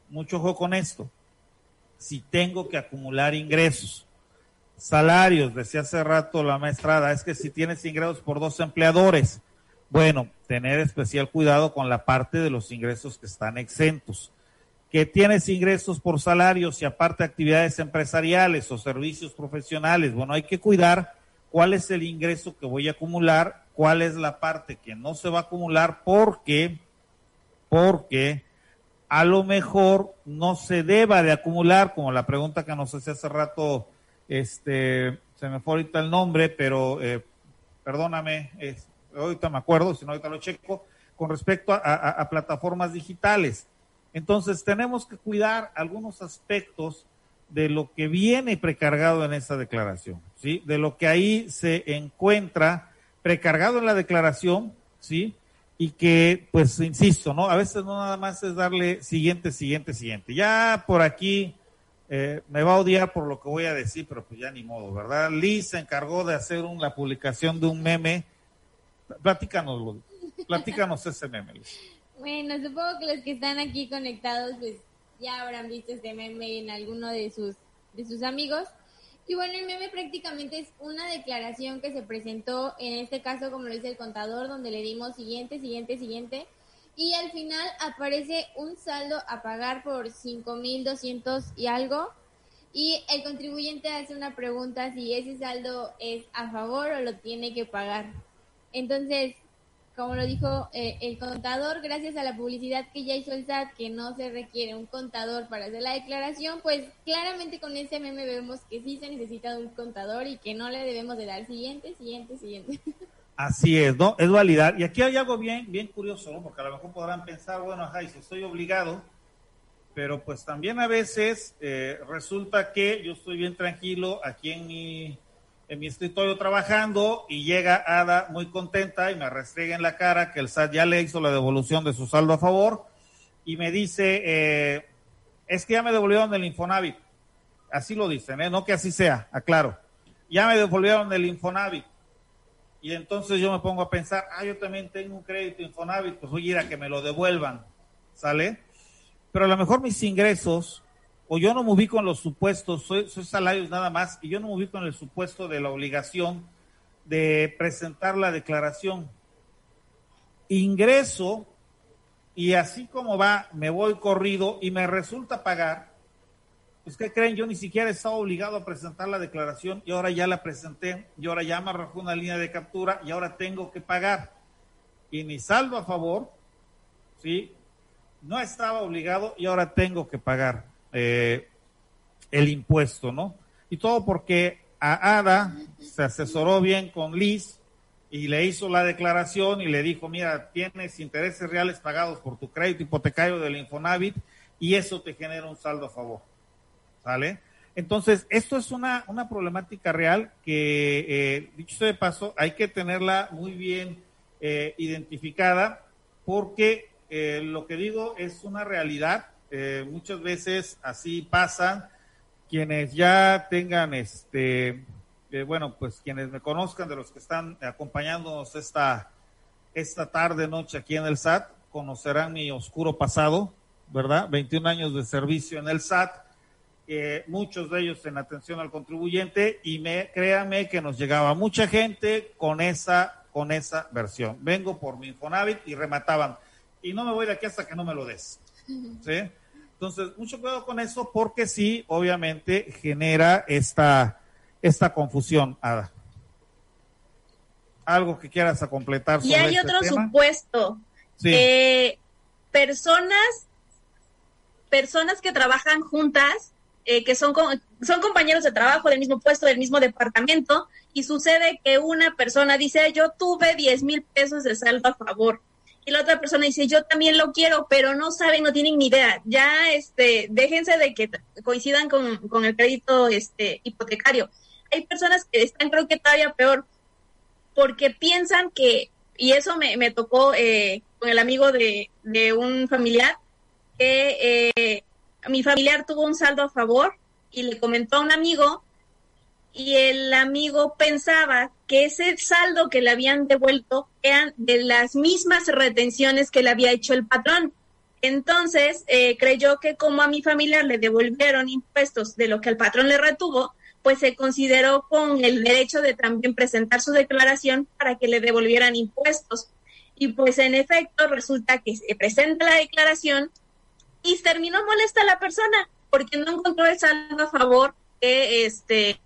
mucho ojo con esto. Si tengo que acumular ingresos, Salarios, decía hace rato la maestrada, es que si tienes ingresos por dos empleadores, bueno, tener especial cuidado con la parte de los ingresos que están exentos. Que tienes ingresos por salarios y aparte actividades empresariales o servicios profesionales, bueno, hay que cuidar cuál es el ingreso que voy a acumular, cuál es la parte que no se va a acumular porque, porque a lo mejor no se deba de acumular, como la pregunta que nos hacía hace rato, este, se me fue ahorita el nombre, pero eh, perdóname, ahorita me acuerdo, si no ahorita lo checo, con respecto a, plataformas digitales. Entonces tenemos que cuidar algunos aspectos de lo que viene precargado en esa declaración, ¿sí? De lo que ahí se encuentra precargado en la declaración, ¿sí? Y que, pues, insisto, ¿no? A veces no nada más es darle siguiente, siguiente, siguiente. Ya por aquí eh, me va a odiar por lo que voy a decir, pero pues ya ni modo, ¿verdad? Liz se encargó de hacer la publicación de un meme. Platícanos, platícanos <laughs> ese meme, Liz. Bueno, supongo que los que están aquí conectados, pues, ya habrán visto este meme en alguno de sus, de sus amigos. Y bueno, el meme prácticamente es una declaración que se presentó, en este caso, como lo dice el contador, donde le dimos siguiente, siguiente, siguiente. Y al final aparece un saldo a pagar por 5.200 y algo. Y el contribuyente hace una pregunta si ese saldo es a favor o lo tiene que pagar. Entonces, como lo dijo eh, el contador, gracias a la publicidad que ya hizo el SAT, que no se requiere un contador para hacer la declaración, pues claramente con ese meme vemos que sí se necesita un contador y que no le debemos de dar siguiente, siguiente, siguiente. <laughs> Así es, ¿no? Es validar. Y aquí hay algo bien, bien curioso, ¿no? Porque a lo mejor podrán pensar, bueno, ajá, si estoy obligado, pero pues también a veces eh, resulta que yo estoy bien tranquilo aquí en mi en mi escritorio trabajando y llega Ada muy contenta y me restriega en la cara que el SAT ya le hizo la devolución de su saldo a favor y me dice, eh, es que ya me devolvieron el Infonavit. Así lo dicen, ¿eh? no que así sea, aclaro. Ya me devolvieron el Infonavit. Y entonces yo me pongo a pensar, ah, yo también tengo un crédito Infonavit, pues voy a ir a que me lo devuelvan, ¿sale? Pero a lo mejor mis ingresos o yo no me ubico en los supuestos, soy, salarios nada más, y yo no me ubico en el supuesto de la obligación de presentar la declaración. Ingreso y así como va, me voy corrido y me resulta pagar. Pues, ¿qué creen? Yo ni siquiera estaba obligado a presentar la declaración y ahora ya la presenté y ahora ya me arrojó una línea de captura y ahora tengo que pagar. Y mi saldo a favor, ¿sí? No estaba obligado y ahora tengo que pagar. Eh, el impuesto, ¿no? Y todo porque a Ada se asesoró bien con Liz y le hizo la declaración y le dijo, mira, tienes intereses reales pagados por tu crédito hipotecario del Infonavit y eso te genera un saldo a favor. ¿Sale? Entonces, esto es una, una problemática real que, eh, dicho sea de paso, hay que tenerla muy bien eh, identificada porque lo que digo es una realidad eh, muchas veces así pasan. Quienes ya tengan, este, eh, bueno, pues quienes me conozcan de los que están acompañándonos esta, esta tarde, noche aquí en el SAT, conocerán mi oscuro pasado, ¿verdad? 21 años de servicio en el SAT, eh, muchos de ellos en atención al contribuyente y me, créanme que nos llegaba mucha gente con esa, con esa versión. Vengo por mi Infonavit y remataban. Y no me voy de aquí hasta que no me lo des. ¿Sí? Entonces, mucho cuidado con eso porque sí, obviamente, genera esta, esta confusión, Ada. Algo que quieras a completar. y hay este otro supuesto. Eh, personas, personas que trabajan juntas, eh, que son, son compañeros de trabajo del mismo puesto, del mismo departamento, y sucede que una persona dice, yo tuve 10 mil pesos de saldo a favor y la otra persona dice, yo también lo quiero, pero no saben, no tienen ni idea. Ya, este, déjense de que coincidan con, el crédito este, hipotecario. Hay personas que están, creo que todavía peor, porque piensan que, y eso me, me tocó eh, con el amigo de, de un familiar, que eh, mi familiar tuvo un saldo a favor y le comentó a un amigo y el amigo pensaba que ese saldo que le habían devuelto eran de las mismas retenciones que le había hecho el patrón. Entonces, eh, creyó que como a mi familia le devolvieron impuestos de lo que el patrón le retuvo, pues se consideró con el derecho de también presentar su declaración para que le devolvieran impuestos. Y pues en efecto resulta que se presenta la declaración y terminó molesta la persona porque no encontró el saldo a favor que este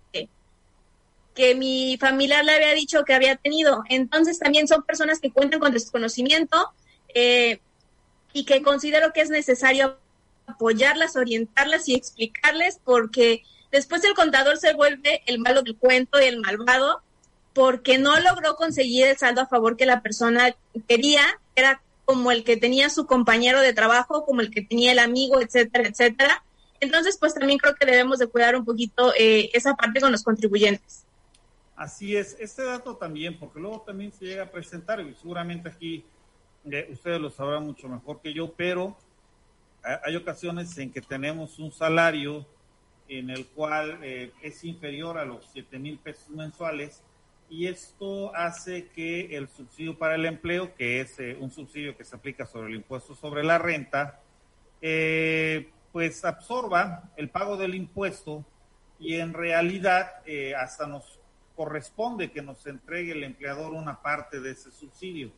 que mi familiar le había dicho que había tenido. Entonces también son personas que cuentan con desconocimiento eh, y que considero que es necesario apoyarlas, orientarlas y explicarles porque después el contador se vuelve el malo del cuento y el malvado porque no logró conseguir el saldo a favor que la persona quería, era como el que tenía su compañero de trabajo, como el que tenía el amigo, etcétera, etcétera. Entonces, pues también creo que debemos de cuidar un poquito eh, esa parte con los contribuyentes. Así es, este dato también, porque luego también se llega a presentar, y seguramente aquí eh, ustedes lo sabrán mucho mejor que yo, pero hay ocasiones en que tenemos un salario en el cual eh, es inferior a los 7 mil pesos mensuales y esto hace que el subsidio para el empleo, que es eh, un subsidio que se aplica sobre el impuesto sobre la renta, eh, pues absorba el pago del impuesto y en realidad eh, hasta nos corresponde que nos entregue el empleador una parte de ese subsidio,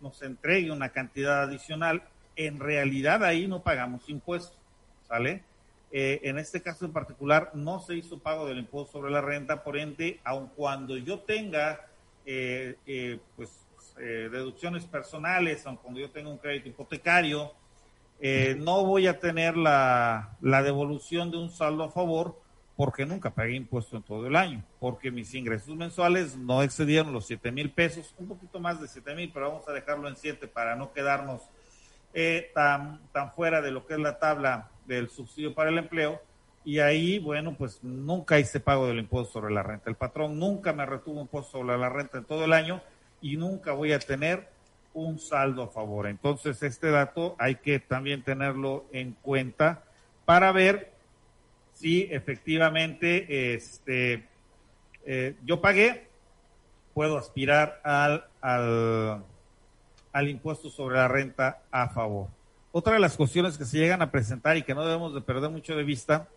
nos entregue una cantidad adicional. En realidad ahí no pagamos impuestos, ¿sale? Eh, en este caso en particular no se hizo pago del impuesto sobre la renta, por ende, aun cuando yo tenga eh, eh, pues, deducciones personales, aun cuando yo tenga un crédito hipotecario, no voy a tener la, la, devolución de un saldo a favor porque nunca pagué impuesto en todo el año, porque mis ingresos mensuales no excedieron los 7 mil pesos, un poquito más de 7 mil, pero vamos a dejarlo en 7 para no quedarnos tan, tan fuera de lo que es la tabla del subsidio para el empleo y ahí, bueno, pues nunca hice pago del impuesto sobre la renta. El patrón nunca me retuvo impuesto sobre la renta en todo el año y nunca voy a tener un saldo a favor. Entonces, este dato hay que también tenerlo en cuenta para ver si efectivamente este, eh, yo pagué, puedo aspirar al, al, al impuesto sobre la renta a favor. Otra de las cuestiones que se llegan a presentar y que no debemos de perder mucho de vista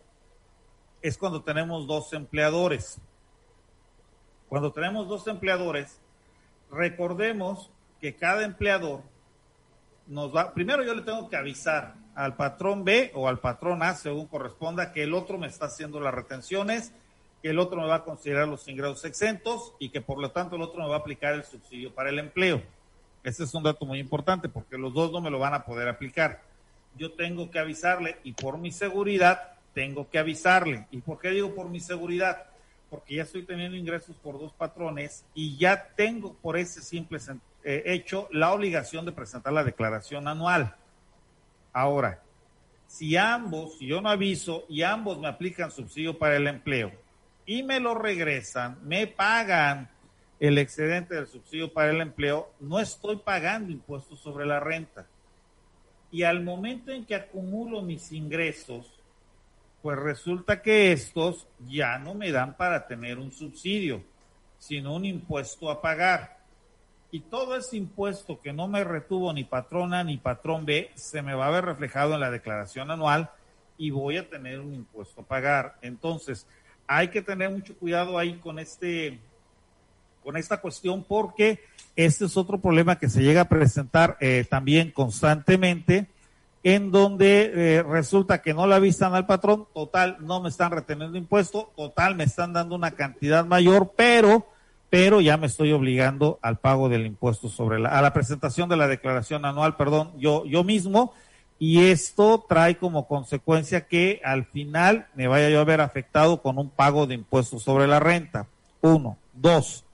es cuando tenemos dos empleadores. Cuando tenemos dos empleadores, recordemos que cada empleador nos va, primero yo le tengo que avisar al patrón B o al patrón A, según corresponda, que el otro me está haciendo las retenciones, que el otro me va a considerar los ingresos exentos y que por lo tanto el otro me va a aplicar el subsidio para el empleo. Ese es un dato muy importante porque los dos no me lo van a poder aplicar. Yo tengo que avisarle y por mi seguridad tengo que avisarle. ¿Y por qué digo por mi seguridad? Porque ya estoy teniendo ingresos por dos patrones y ya tengo por ese simple eh, hecho la obligación de presentar la declaración anual. Ahora, si ambos, si yo no aviso y ambos me aplican subsidio para el empleo y me lo regresan, me pagan el excedente del subsidio para el empleo, no estoy pagando impuestos sobre la renta. Y al momento en que acumulo mis ingresos, pues resulta que estos ya no me dan para tener un subsidio, sino un impuesto a pagar. Y todo ese impuesto que no me retuvo ni patrona ni patrón B se me va a ver reflejado en la declaración anual y voy a tener un impuesto a pagar. Entonces, hay que tener mucho cuidado ahí con este con esta cuestión porque este es otro problema que se llega a presentar eh, también constantemente en donde eh, resulta que no la avisan al patrón, total, no me están reteniendo impuesto, total, me están dando una cantidad mayor, pero, pero ya me estoy obligando al pago del impuesto sobre la, a la presentación de la declaración anual, perdón, yo, yo mismo, y esto trae como consecuencia que al final me vaya yo a ver afectado con un pago de impuestos sobre la renta. Uno. Dos,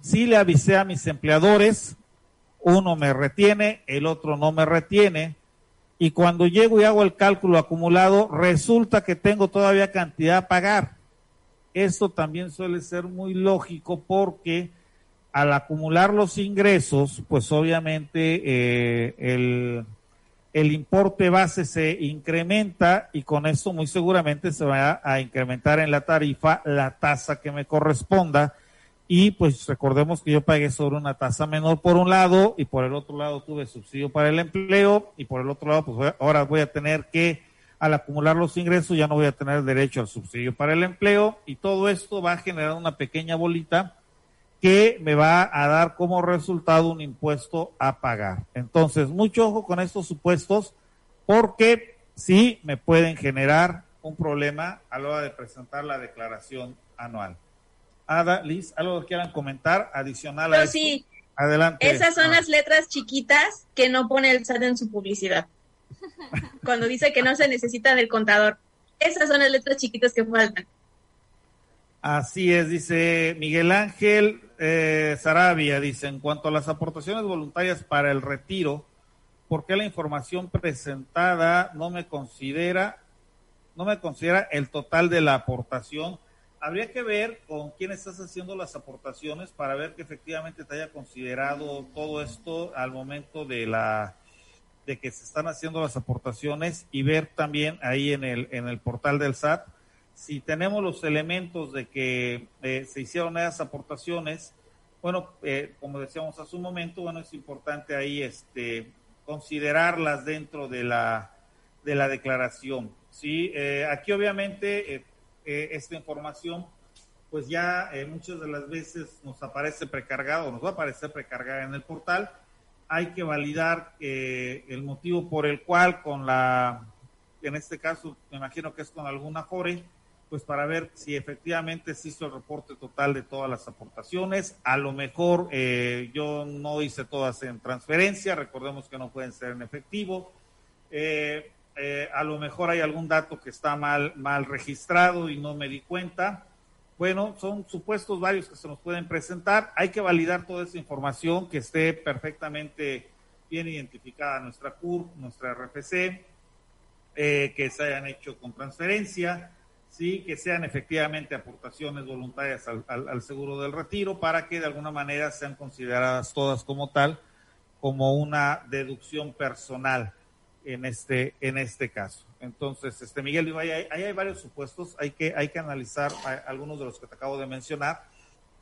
sí le avisé a mis empleadores, uno me retiene, el otro no me retiene, y cuando llego y hago el cálculo acumulado, resulta que tengo todavía cantidad a pagar. Esto también suele ser muy lógico porque al acumular los ingresos, pues obviamente eh, el, el importe base se incrementa y con esto muy seguramente se va a incrementar en la tarifa la tasa que me corresponda. Y pues recordemos que yo pagué sobre una tasa menor por un lado y por el otro lado tuve subsidio para el empleo y por el otro lado pues ahora voy a tener que al acumular los ingresos ya no voy a tener derecho al subsidio para el empleo y todo esto va a generar una pequeña bolita que me va a dar como resultado un impuesto a pagar. Entonces, mucho ojo con estos supuestos porque sí me pueden generar un problema a la hora de presentar la declaración anual. Ada, Liz, algo que quieran comentar adicional a Sí. Adelante. Esas son Ah. las letras chiquitas que no pone el SAT en su publicidad. Cuando dice que no se necesita del contador. Esas son las letras chiquitas que faltan. Así es, dice Miguel Ángel eh, Sarabia, dice, en cuanto a las aportaciones voluntarias para el retiro, ¿por qué la información presentada no me considera, no me considera el total de la aportación? Habría que ver con quién estás haciendo las aportaciones para ver que efectivamente te haya considerado todo esto al momento de la de que se están haciendo las aportaciones y ver también ahí en el en el portal del SAT si tenemos los elementos de que eh, se hicieron esas aportaciones, bueno, eh, como decíamos hace un momento, bueno, es importante ahí este, considerarlas dentro de la, de la declaración. Sí, eh, aquí obviamente eh, eh, esta información, pues ya eh, muchas de las veces nos aparece precargado, nos va a aparecer precargada en el portal. Hay que validar eh, el motivo por el cual con la, en este caso, me imagino que es con alguna FORE, pues para ver si efectivamente se hizo el reporte total de todas las aportaciones. A lo mejor eh, yo no hice todas en transferencia, recordemos que no pueden ser en efectivo. Eh, eh, a lo mejor hay algún dato que está mal, mal registrado y no me di cuenta. Bueno, son supuestos varios que se nos pueden presentar. Hay que validar toda esa información que esté perfectamente bien identificada nuestra CUR, nuestra RFC, eh, que se hayan hecho con transferencia sí, que sean efectivamente aportaciones voluntarias al, al, al, seguro del retiro para que de alguna manera sean consideradas todas como tal, como una deducción personal en este, en este caso. Entonces, este Miguel, ahí hay, hay varios supuestos, hay que, hay que analizar algunos de los que te acabo de mencionar,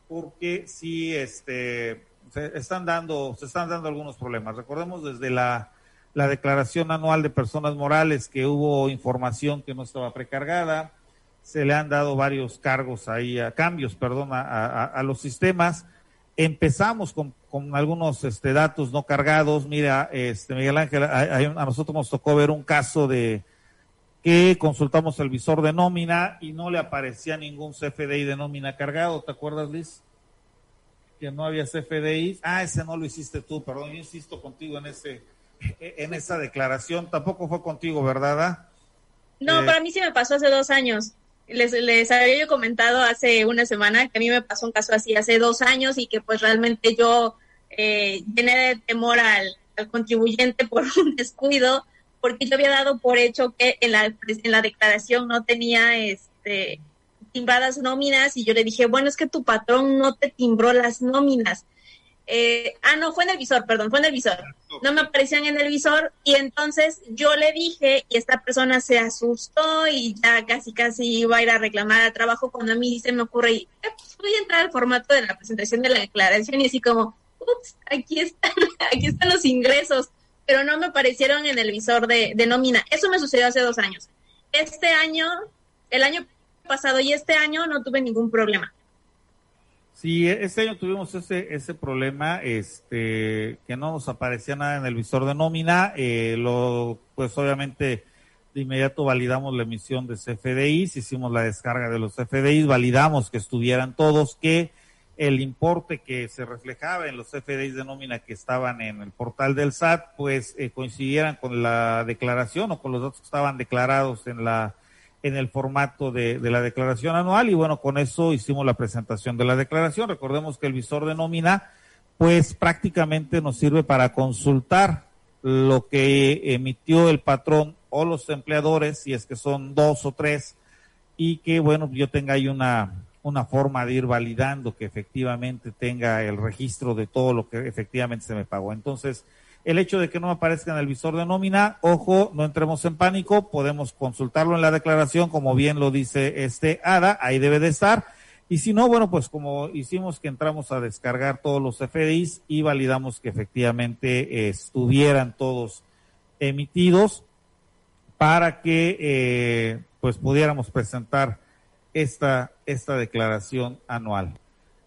porque sí este, se están dando, se están dando algunos problemas. Recordemos desde la, la declaración anual de personas morales que hubo información que no estaba precargada, se le han dado varios cargos ahí, a cambios, perdón, a, a, a los sistemas. Empezamos con, con algunos este, datos no cargados. Mira, este Miguel Ángel, a, a, nosotros nos tocó ver un caso de que consultamos el visor de nómina y no le aparecía ningún CFDI de nómina cargado. ¿Te acuerdas, Liz? Que no había CFDI. Ah, ese no lo hiciste tú, perdón, yo insisto contigo en ese, en esa declaración. Tampoco fue contigo, ¿verdad? No, eh, para mí sí me pasó hace dos años les, les había yo comentado hace una semana que a mí me pasó un caso así hace dos años y que pues realmente yo eh, llené de temor al, al, contribuyente por <laughs> un descuido porque yo había dado por hecho que en la, en la declaración no tenía este timbradas nóminas y yo le dije, bueno, es que tu patrón no te timbró las nóminas. Eh, ah, no, fue en el visor, perdón, fue en el visor. No me aparecían en el visor y entonces yo le dije y esta persona se asustó y ya casi casi iba a ir a reclamar al trabajo cuando a mí se me ocurre y eh, pues voy a entrar al formato de la presentación de la declaración y así como, ups, aquí están, <laughs> aquí están los ingresos, pero no me aparecieron en el visor de, de nómina. Eso me sucedió hace dos años. Este año, el año pasado y este año no tuve ningún problema. Sí, este año tuvimos ese, ese problema, este, que no nos aparecía nada en el visor de nómina, eh, lo, pues obviamente de inmediato validamos la emisión de CFDIs, hicimos la descarga de los CFDIs, validamos que estuvieran todos, que el importe que se reflejaba en los CFDIs de nómina que estaban en el portal del SAT, pues eh, coincidieran con la declaración o con los datos que estaban declarados en la en el formato de, de, la declaración anual y bueno, con eso hicimos la presentación de la declaración. Recordemos que el visor de nómina pues prácticamente nos sirve para consultar lo que emitió el patrón o los empleadores, si es que son dos o tres, y que bueno, yo tenga ahí una, una forma de ir validando que efectivamente tenga el registro de todo lo que efectivamente se me pagó. Entonces, el hecho de que no aparezca en el visor de nómina, ojo, no entremos en pánico, podemos consultarlo en la declaración, como bien lo dice este ADA, ahí debe de estar. Y si no, bueno, pues como hicimos que entramos a descargar todos los FDIs y validamos que efectivamente estuvieran todos emitidos, para que eh, pues pudiéramos presentar esta, esta declaración anual.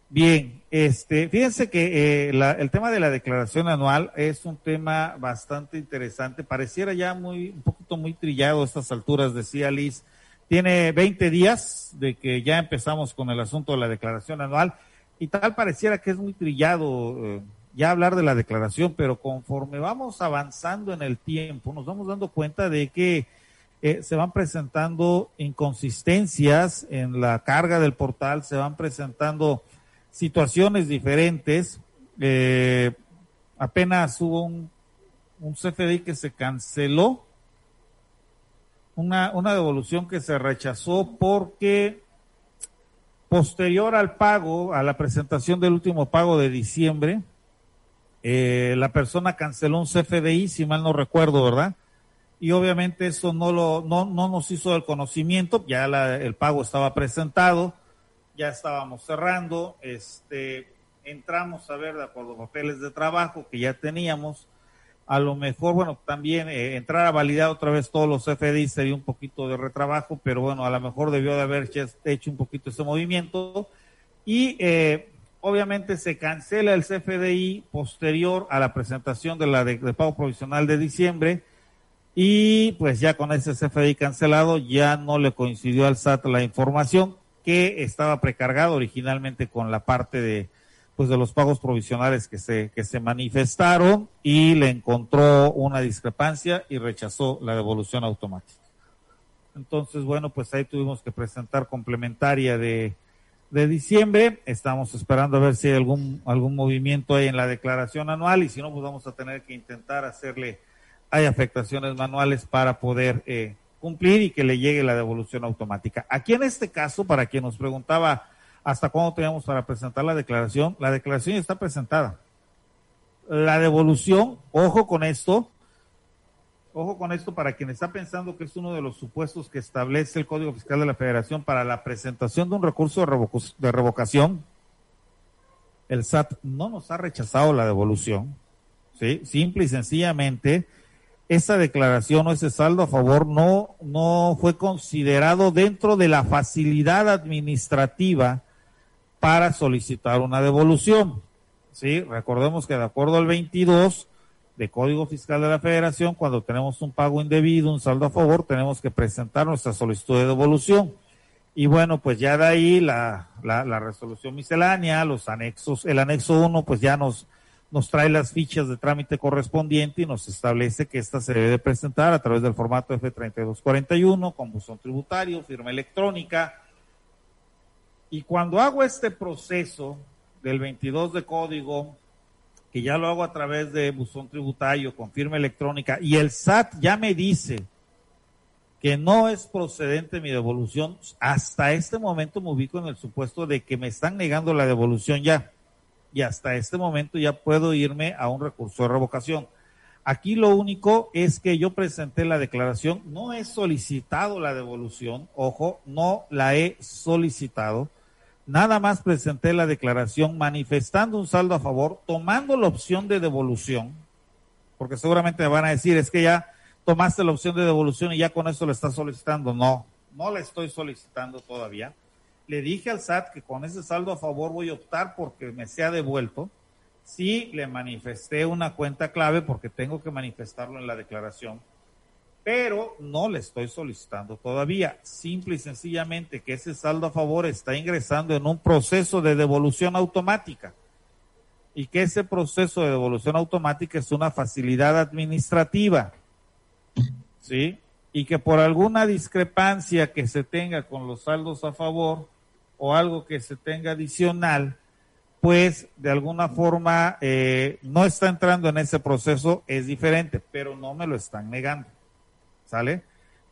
Bien, este, fíjense que eh, el tema de la declaración anual es un tema bastante interesante. Pareciera ya muy, un poquito muy trillado a estas alturas, decía Liz. Tiene 20 días de que ya empezamos con el asunto de la declaración anual y tal pareciera que es muy trillado eh, ya hablar de la declaración, pero conforme vamos avanzando en el tiempo, nos vamos dando cuenta de que eh, se van presentando inconsistencias en la carga del portal, se van presentando situaciones diferentes. Eh, apenas hubo un, un CFDI que se canceló, una, una devolución que se rechazó porque posterior al pago, a la presentación del último pago de diciembre, eh, la persona canceló un CFDI, si mal no recuerdo, ¿verdad? Y obviamente eso no lo, no, no nos hizo el conocimiento, ya el pago estaba presentado, ya estábamos cerrando, este, entramos a ver de acuerdo a papeles de trabajo que ya teníamos, a lo mejor, bueno, también eh, entrar a validar otra vez todos los CFDI sería un poquito de retrabajo, pero bueno, a lo mejor debió de haber hecho un poquito ese movimiento y eh, obviamente se cancela el CFDI posterior a la presentación de la de, de pago provisional de diciembre y pues ya con ese CFDI cancelado ya no le coincidió al SAT la información que estaba precargado originalmente con la parte de pues de los pagos provisionales que se que se manifestaron y le encontró una discrepancia y rechazó la devolución automática. Entonces, bueno, pues ahí tuvimos que presentar complementaria de, de diciembre. Estamos esperando a ver si hay algún, algún movimiento ahí en la declaración anual y si no, pues vamos a tener que intentar hacerle, hay afectaciones manuales para poder eh, cumplir y que le llegue la devolución automática. Aquí en este caso, para quien nos preguntaba hasta cuándo teníamos para presentar la declaración, la declaración está presentada. La devolución, ojo con esto, ojo con esto para quien está pensando que es uno de los supuestos que establece el Código Fiscal de la Federación para la presentación de un recurso de, de revocación. El SAT no nos ha rechazado la devolución, ¿sí? Simple y sencillamente esa declaración o ese saldo a favor no, no fue considerado dentro de la facilidad administrativa para solicitar una devolución. Sí, recordemos que de acuerdo al 22 de Código Fiscal de la Federación, cuando tenemos un pago indebido, un saldo a favor, tenemos que presentar nuestra solicitud de devolución. Y bueno, pues ya de ahí la, la, resolución miscelánea, los anexos, el anexo 1, pues ya nos, nos trae las fichas de trámite correspondiente y nos establece que esta se debe presentar a través del formato F3241 con buzón tributario, firma electrónica. Y cuando hago este proceso del 22 de código, que ya lo hago a través de buzón tributario con firma electrónica, y el SAT ya me dice que no es procedente mi devolución, hasta este momento me ubico en el supuesto de que me están negando la devolución ya y hasta este momento ya puedo irme a un recurso de revocación. Aquí lo único es que yo presenté la declaración, no he solicitado la devolución, ojo, no la he solicitado, nada más presenté la declaración manifestando un saldo a favor, tomando la opción de devolución, porque seguramente me van a decir, es que ya tomaste la opción de devolución y ya con eso le estás solicitando. No, no le estoy solicitando todavía le dije al SAT que con ese saldo a favor voy a optar porque me sea devuelto. Sí, le manifesté una cuenta clave porque tengo que manifestarlo en la declaración, pero no le estoy solicitando todavía. Simple y sencillamente que ese saldo a favor está ingresando en un proceso de devolución automática y que ese proceso de devolución automática es una facilidad administrativa. ¿Sí? Y que por alguna discrepancia que se tenga con los saldos a favor, o algo que se tenga adicional, pues de alguna forma eh, no está entrando en ese proceso, es diferente, pero no me lo están negando. ¿Sale?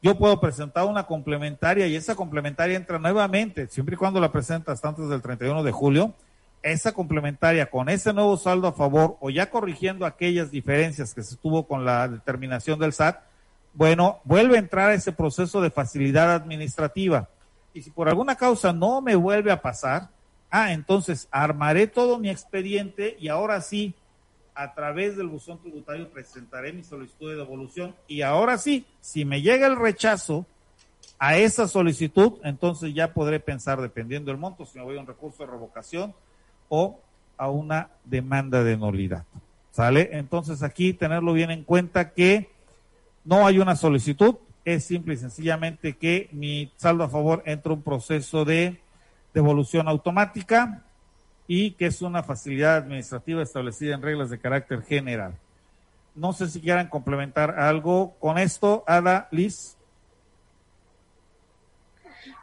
Yo puedo presentar una complementaria y esa complementaria entra nuevamente, siempre y cuando la presentas antes del 31 de julio, esa complementaria con ese nuevo saldo a favor o ya corrigiendo aquellas diferencias que se tuvo con la determinación del SAT, bueno, vuelve a entrar a ese proceso de facilidad administrativa y si por alguna causa no me vuelve a pasar, ah, entonces armaré todo mi expediente y ahora sí a través del buzón tributario presentaré mi solicitud de devolución y ahora sí, si me llega el rechazo a esa solicitud, entonces ya podré pensar, dependiendo del monto, si me voy a un recurso de revocación o a una demanda de nulidad. ¿Sale? Entonces aquí tenerlo bien en cuenta que no hay una solicitud, es simple y sencillamente que mi saldo a favor entra un proceso de devolución automática y que es una facilidad administrativa establecida en reglas de carácter general. No sé si quieran complementar algo con esto, Ada, Liz.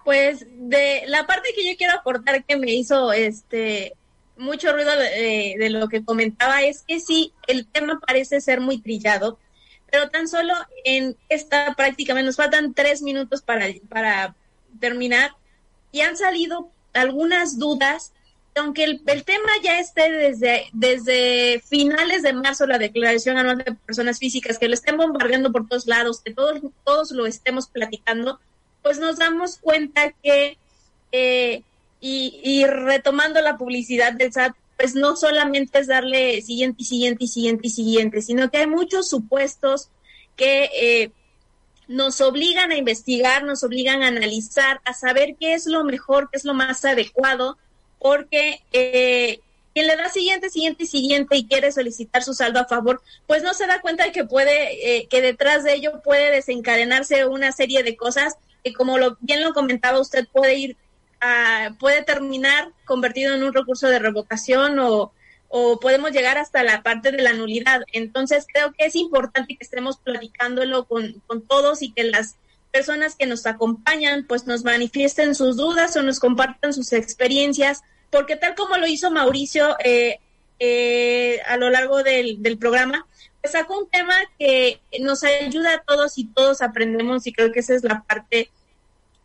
Pues de la parte que yo quiero aportar que me hizo este mucho ruido de, de, lo que comentaba es que sí, el tema parece ser muy trillado, pero tan solo en esta práctica, nos faltan tres minutos para, para terminar. Y han salido algunas dudas, aunque el, el, tema ya esté desde, desde finales de marzo, la declaración anual de personas físicas, que lo estén bombardeando por todos lados, que todos, todos lo estemos platicando, pues nos damos cuenta que, eh, y, y retomando la publicidad del SAT, pues no solamente es darle siguiente y siguiente y siguiente y siguiente, sino que hay muchos supuestos que eh, nos obligan a investigar, nos obligan a analizar, a saber qué es lo mejor, qué es lo más adecuado, porque eh, quien le da siguiente, siguiente y siguiente y quiere solicitar su saldo a favor, pues no se da cuenta de que puede, eh, que detrás de ello puede desencadenarse una serie de cosas que como lo, bien lo comentaba usted, puede ir a, puede terminar convertido en un recurso de revocación o, o podemos llegar hasta la parte de la nulidad. Entonces creo que es importante que estemos platicándolo con, con todos y que las personas que nos acompañan pues nos manifiesten sus dudas o nos compartan sus experiencias, porque tal como lo hizo Mauricio eh, eh, a lo largo del, del programa, pues sacó un tema que nos ayuda a todos y todos aprendemos y creo que esa es la parte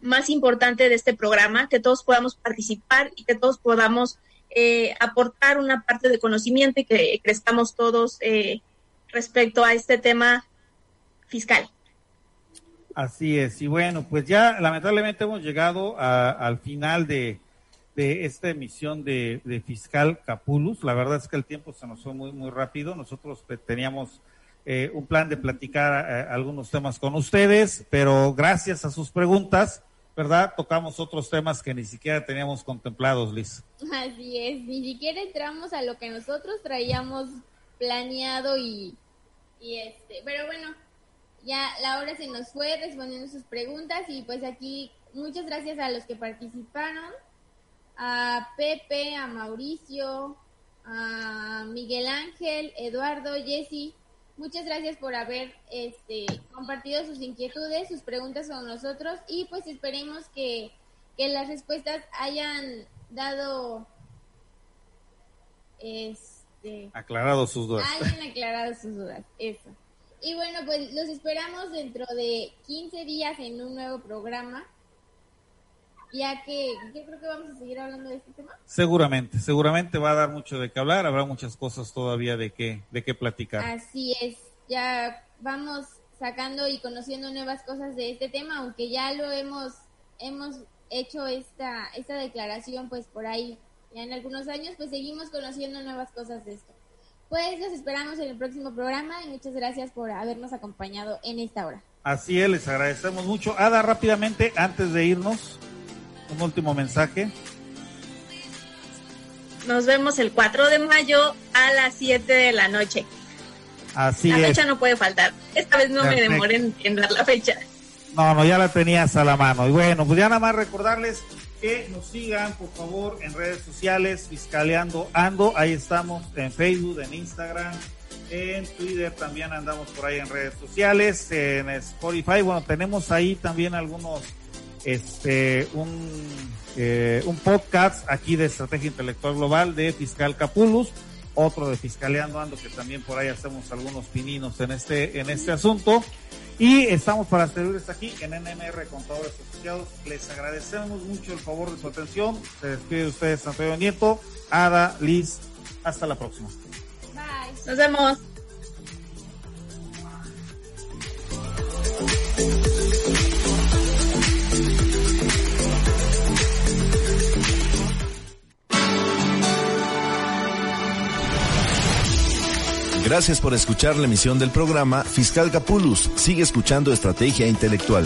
más importante de este programa, que todos podamos participar y que todos podamos eh, aportar una parte de conocimiento y que crezcamos todos eh, respecto a este tema fiscal. Así es, y bueno, pues ya lamentablemente hemos llegado a, al final de, de esta emisión de, Fiscal Capulus. La verdad es que el tiempo se nos fue muy, muy rápido. Nosotros teníamos eh, un plan de platicar eh, algunos temas con ustedes, pero gracias a sus preguntas, ¿verdad? Tocamos otros temas que ni siquiera teníamos contemplados, Liz. Así es, ni siquiera entramos a lo que nosotros traíamos planeado y, y este, pero bueno, ya la hora se nos fue respondiendo sus preguntas y pues aquí muchas gracias a los que participaron, a Pepe, a Mauricio, a Miguel Ángel, Eduardo, Jessy, muchas gracias por haber este, compartido sus inquietudes, sus preguntas con nosotros y pues esperemos que, que las respuestas hayan dado este aclarado sus dudas. Hayan <laughs> aclarado sus dudas, eso. Y bueno, pues los esperamos dentro de 15 días en un nuevo programa. Ya que yo creo que vamos a seguir hablando de este tema. Seguramente, seguramente va a dar mucho de qué hablar, habrá muchas cosas todavía de qué, de qué platicar. Así es, ya vamos sacando y conociendo nuevas cosas de este tema, aunque ya lo hemos, hemos hecho esta, esta declaración pues por ahí ya en algunos años, pues seguimos conociendo nuevas cosas de esto. Pues los esperamos en el próximo programa y muchas gracias por habernos acompañado en esta hora. Así es, les agradecemos mucho. Ada, rápidamente, antes de irnos, un último mensaje. Nos vemos el 4 de mayo a las 7 de la noche. Así la es. fecha no puede faltar. Esta vez no Perfecto. me demoré en, en dar la fecha. No, no, ya la tenías a la mano. Y bueno, pues ya nada más recordarles que nos sigan, por favor, en redes sociales, Fiscaleando Ando. Ahí estamos en Facebook, en Instagram, en Twitter también andamos por ahí en redes sociales, en Spotify. Bueno, tenemos ahí también algunos, este, un, eh, un podcast aquí de Estrategia Intelectual Global de Fiscal Capulus, otro de Fiscaleando Ando, que también por ahí hacemos algunos pininos en este, en este asunto. Y estamos para servirles aquí en NMR Contadores Asociados. Les agradecemos mucho el favor de su atención. Se despide de ustedes Antonio Nieto, Ada, Liz. Hasta la próxima. Bye. Nos vemos. Gracias por escuchar la emisión del programa Fiscal Capulus. Sigue escuchando Estrategia Intelectual.